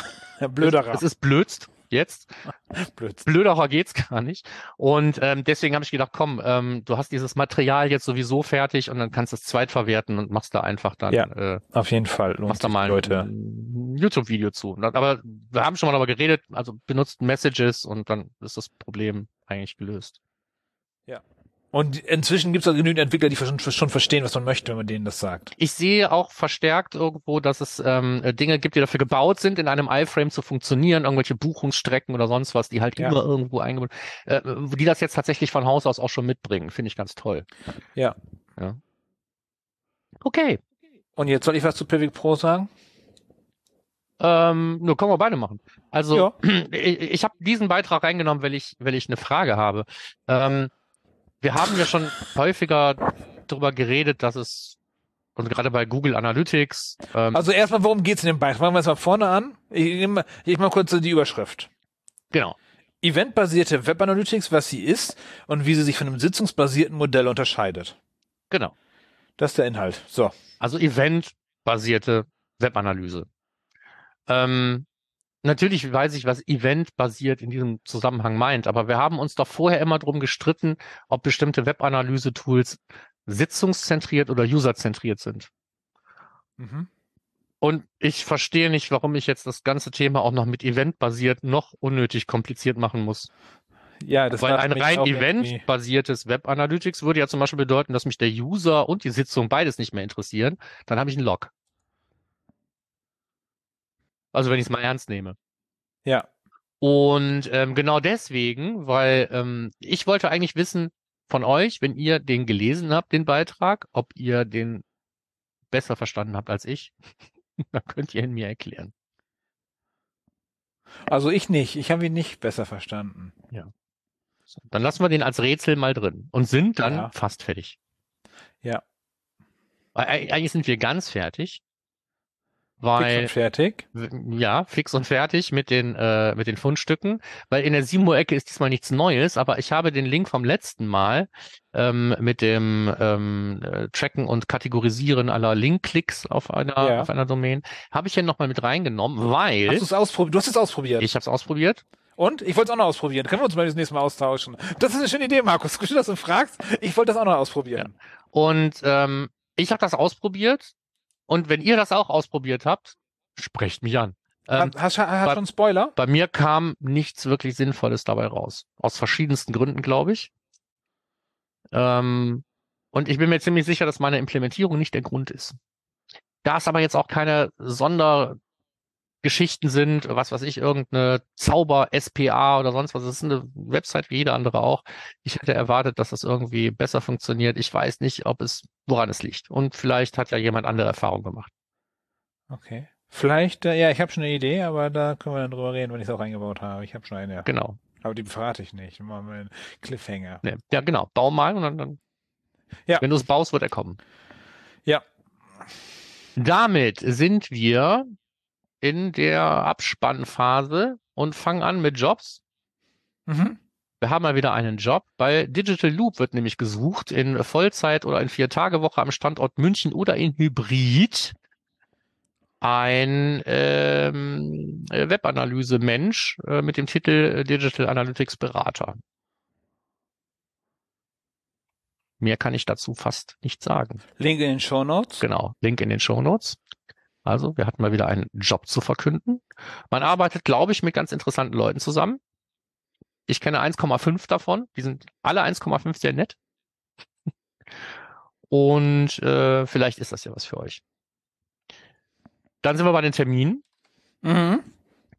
Blöderer. Es ist blödst jetzt. Blöd. Blöderer geht's gar nicht. Und ähm, deswegen habe ich gedacht, komm, ähm, du hast dieses Material jetzt sowieso fertig und dann kannst du es zweitverwerten und machst da einfach dann, Ja, äh, Auf jeden Fall. Lohnt machst da mal ein, Leute. ein YouTube-Video zu. Aber wir haben schon mal darüber geredet, also benutzt Messages und dann ist das Problem eigentlich gelöst. Und inzwischen gibt es auch genügend Entwickler, die schon, schon verstehen, was man möchte, wenn man denen das sagt. Ich sehe auch verstärkt irgendwo, dass es ähm, Dinge gibt, die dafür gebaut sind, in einem iFrame zu funktionieren, irgendwelche Buchungsstrecken oder sonst was, die halt Ja. immer irgendwo eingebunden, äh, die das jetzt tatsächlich von Haus aus auch schon mitbringen. Finde ich ganz toll. Ja. Ja. Okay. Und jetzt soll ich was zu Pivot Pro sagen? Ähm, nur können wir beide machen. Also Ja. ich, ich habe diesen Beitrag reingenommen, weil ich, weil ich eine Frage habe. Ähm, wir haben ja schon häufiger darüber geredet, dass es und gerade bei Google Analytics, ähm, Also erstmal, worum geht's in dem Beitrag? Fangen wir erstmal vorne an. Ich nehme mal, ich mal kurz die Überschrift. genau, Eventbasierte Web Analytics, was sie ist und wie sie sich von einem sitzungsbasierten Modell unterscheidet. genau. Das ist der Inhalt. So. Also eventbasierte Webanalyse. Ähm, natürlich weiß ich, was eventbasiert in diesem Zusammenhang meint, aber wir haben uns doch vorher immer drum gestritten, ob bestimmte Webanalyse-Tools sitzungszentriert oder userzentriert sind. Mhm. Und ich verstehe nicht, warum ich jetzt das ganze Thema auch noch mit eventbasiert noch unnötig kompliziert machen muss. Ja, das Weil ein rein eventbasiertes Web Analytics würde ja zum Beispiel bedeuten, dass mich der User und die Sitzung beides nicht mehr interessieren. Dann habe ich einen Log. Also wenn ich es mal ernst nehme. Ja. Und ähm, genau deswegen, weil ähm, ich wollte eigentlich wissen von euch, wenn ihr den gelesen habt, den Beitrag, ob ihr den besser verstanden habt als ich. Dann könnt ihr ihn mir erklären. Also ich nicht. Ich habe ihn nicht besser verstanden. So, dann lassen wir den als Rätsel mal drin und sind dann Ja. fast fertig. Ja. Eig- Eigentlich sind wir ganz fertig. Fix Weil, und fertig. ja, fix und fertig mit den, äh, mit den Fundstücken. Weil in der 7 Uhr Ecke ist diesmal nichts Neues, aber ich habe den Link vom letzten Mal ähm, mit dem ähm, äh, Tracken und Kategorisieren aller Link-Klicks auf einer, Ja. auf einer Domain, habe ich hier nochmal mit reingenommen, weil Hast du es ausprobiert? Du hast es ausprobiert. ich habe es ausprobiert. Und? Ich wollte es auch noch ausprobieren. Können wir uns mal das nächste Mal austauschen? Das ist eine schöne Idee, Markus. Schön, dass du fragst. Ich wollte das auch noch ausprobieren. Und ähm, ich habe das ausprobiert. Und wenn ihr das auch ausprobiert habt, sprecht mich an. Ähm, hast bei- schon Spoiler? bei mir kam nichts wirklich Sinnvolles dabei raus. Aus verschiedensten Gründen, glaube ich. Ähm, und ich bin mir ziemlich sicher, dass meine Implementierung nicht der Grund ist. Da es aber jetzt auch keine Sondergeschichten sind, was weiß ich, irgendeine Zauber-SPA oder sonst was, das ist eine Website wie jede andere auch. Ich hätte erwartet, dass das irgendwie besser funktioniert. Ich weiß nicht, ob es, woran es liegt. Und vielleicht hat ja jemand andere Erfahrung gemacht. Okay. Vielleicht, äh, ja, ich habe schon eine Idee, aber da können wir dann drüber reden, wenn ich es auch eingebaut habe. Ich habe schon eine. Genau. Aber die verrate ich nicht. Machen wir einen Cliffhanger. Nee. Ja, genau. Bau mal und dann, dann Ja. wenn du es baust, wird er kommen. Ja. Damit sind wir in der Abspannphase und fangen an mit Jobs. Mhm. Wir haben mal wieder einen Job. Bei Digital Loop wird nämlich gesucht in Vollzeit oder in Vier-Tage-Woche am Standort München oder in Hybrid ein ähm, Webanalyse-Mensch äh, mit dem Titel äh, Digital Analytics Berater. Mehr kann ich dazu fast nicht sagen. Link in den Show Notes. Genau, Link in den Show Notes. Also, wir hatten mal wieder einen Job zu verkünden. Man arbeitet, glaube ich, mit ganz interessanten Leuten zusammen. Ich kenne 1,5 davon. Die sind alle 1,5 sehr nett. Und äh, vielleicht ist das ja was für euch. Dann sind wir bei den Terminen. Mhm.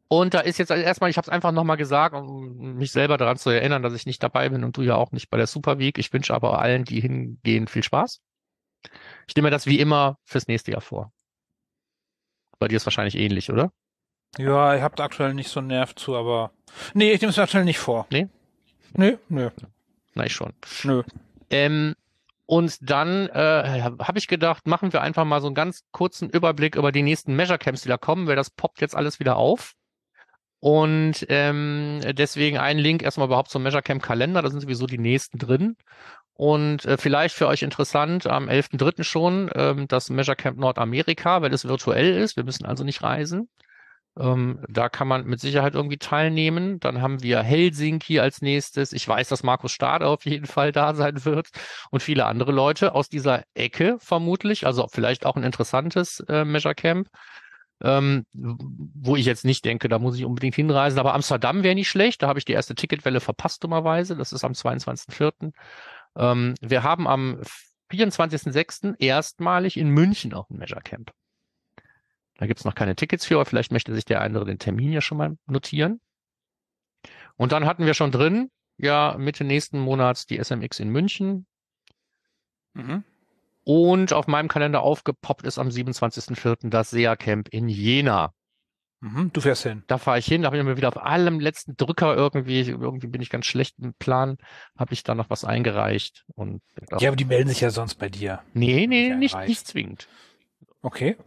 Und da ist jetzt also erstmal, ich habe es einfach nochmal gesagt, um mich selber daran zu erinnern, dass ich nicht dabei bin und du ja auch nicht bei der Super Week. Ich wünsche aber allen, die hingehen, viel Spaß. Ich nehme das wie immer fürs nächste Jahr vor. Bei dir ist wahrscheinlich ähnlich, oder? Ja, ich habe aktuell nicht so einen Nerv zu, aber. Nee, ich nehme es aktuell nicht vor. Nee? Nö, nö, Na, ich schon. nö. Ähm, und dann äh, habe ich gedacht, machen wir einfach mal so einen ganz kurzen Überblick über die nächsten Measure Camps, die da kommen, weil das poppt jetzt alles wieder auf. Und ähm, deswegen ein Link erstmal überhaupt zum Measure Camp Kalender, da sind sowieso die nächsten drin. Und äh, vielleicht für euch interessant, am 11.3. schon ähm, das Measure Camp Nordamerika, weil es virtuell ist. Wir müssen also nicht reisen. Ähm, da kann man mit Sicherheit irgendwie teilnehmen. Dann haben wir Helsinki als nächstes. Ich weiß, dass Markus Stade auf jeden Fall da sein wird und viele andere Leute aus dieser Ecke vermutlich. Also vielleicht auch ein interessantes äh, Measure Camp. Ähm, wo ich jetzt nicht denke, da muss ich unbedingt hinreisen. Aber Amsterdam wäre nicht schlecht. Da habe ich die erste Ticketwelle verpasst, dummerweise. Das ist am 22.04. Ähm, wir haben am 24.06. erstmalig in München auch ein Measure Camp. Da gibt's noch keine Tickets für, aber vielleicht möchte sich der andere den Termin ja schon mal notieren. Und dann hatten wir schon drin, ja, Mitte nächsten Monats die SMX in München. Mhm. Und auf meinem Kalender aufgepoppt ist am 27.04. das SEA Camp in Jena. Mhm, du fährst hin. Da fahre ich hin, da habe ich mir wieder auf allem letzten Drücker irgendwie, irgendwie bin ich ganz schlecht im Plan, habe ich da noch was eingereicht und Ja, aber die melden sich ja sonst bei dir. nee, nee, nicht, nicht zwingend. Okay.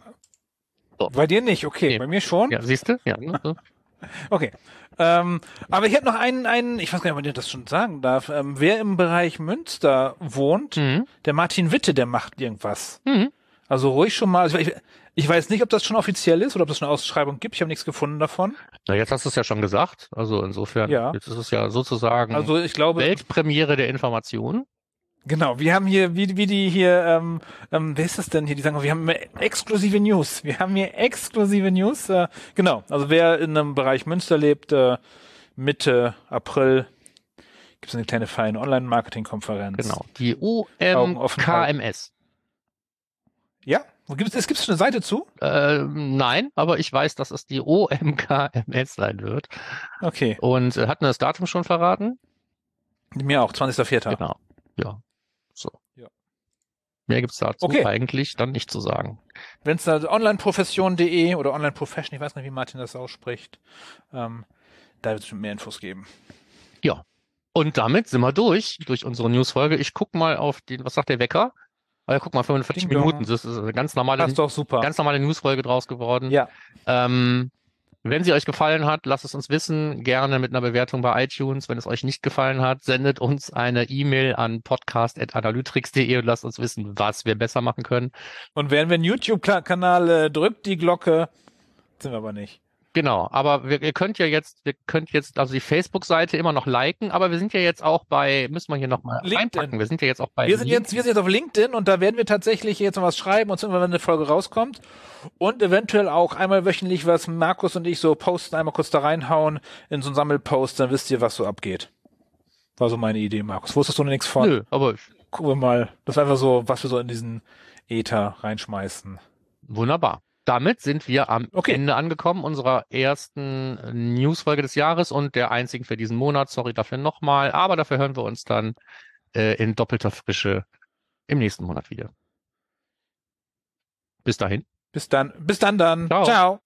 So. Bei dir nicht, okay. Nee. Bei mir schon. Ja, siehst du? Ja, so. Okay. Ähm, aber ich hätte noch einen, einen, ich weiß gar nicht, ob man das schon sagen darf. Ähm, wer im Bereich Münster wohnt, Mhm. der Martin Witte, der macht irgendwas. Mhm. Also ruhig schon mal. Also ich, ich weiß nicht, ob das schon offiziell ist oder ob es eine Ausschreibung gibt. Ich habe nichts gefunden davon. Na, jetzt hast du es ja schon gesagt. Also insofern, Ja. jetzt ist es ja sozusagen Also ich glaube, Weltpremiere der Information. genau. Wir haben hier, wie, wie die hier, ähm, ähm, wer ist das denn hier? Die sagen, wir haben exklusive News. Wir haben hier exklusive News. Äh, genau. Also wer in einem Bereich Münster lebt, äh, Mitte April gibt es eine kleine feine Online-Marketing-Konferenz. Genau. Die. OMKMS. Ja? Wo Gibt es, gibt eine Seite zu? Ähm, nein, aber ich weiß, dass es die OMKMS sein wird. Okay. Und äh, hat mir das Datum schon verraten? Mir auch, 20.04. Genau. Ja. So. Ja. Mehr gibt's dazu Okay. eigentlich dann nicht zu sagen. Wenn es da onlineprofession.de oder onlineprofession, ich weiß nicht, wie Martin das ausspricht, ähm, da wird es mehr Infos geben. Und damit sind wir durch, durch unsere Newsfolge. Ich guck mal auf den, was sagt der Wecker? Ah, guck mal, 45 Ding dong. Minuten. Das ist eine ganz normale, Das ist doch super. ganz normale Newsfolge draus geworden. ja, Ähm, wenn sie euch gefallen hat, lasst es uns wissen. Gerne mit einer Bewertung bei iTunes. Wenn es euch nicht gefallen hat, sendet uns eine E-Mail an podcast.analytrix.de und lasst uns wissen, was wir besser machen können. und wenn wir einen YouTube-Kanal äh, drückt die Glocke, sind wir aber nicht. Genau, aber wir, ihr könnt ja jetzt, wir könnt jetzt also die Facebook-Seite immer noch liken, aber wir sind ja jetzt auch bei, müssen wir hier nochmal LinkedIn. reinpacken. Wir sind ja jetzt auch bei Wir sind jetzt, wir sind jetzt auf LinkedIn und da werden wir tatsächlich jetzt noch was schreiben und wenn eine Folge rauskommt und eventuell auch einmal wöchentlich was Markus und ich so posten, einmal kurz da reinhauen in so einen Sammelpost, dann wisst ihr, was so abgeht. War so meine Idee, Markus. Wusstest du noch nichts von? Nö, aber Gucken wir mal. Das war einfach so, was wir so in diesen Ether reinschmeißen. wunderbar. Damit sind wir am Okay. Ende angekommen unserer ersten äh, Newsfolge des Jahres und der einzigen für diesen Monat. Sorry dafür nochmal, aber dafür hören wir uns dann äh, in doppelter Frische im nächsten Monat wieder. Bis dahin. Bis dann, bis dann dann. Ciao. Ciao.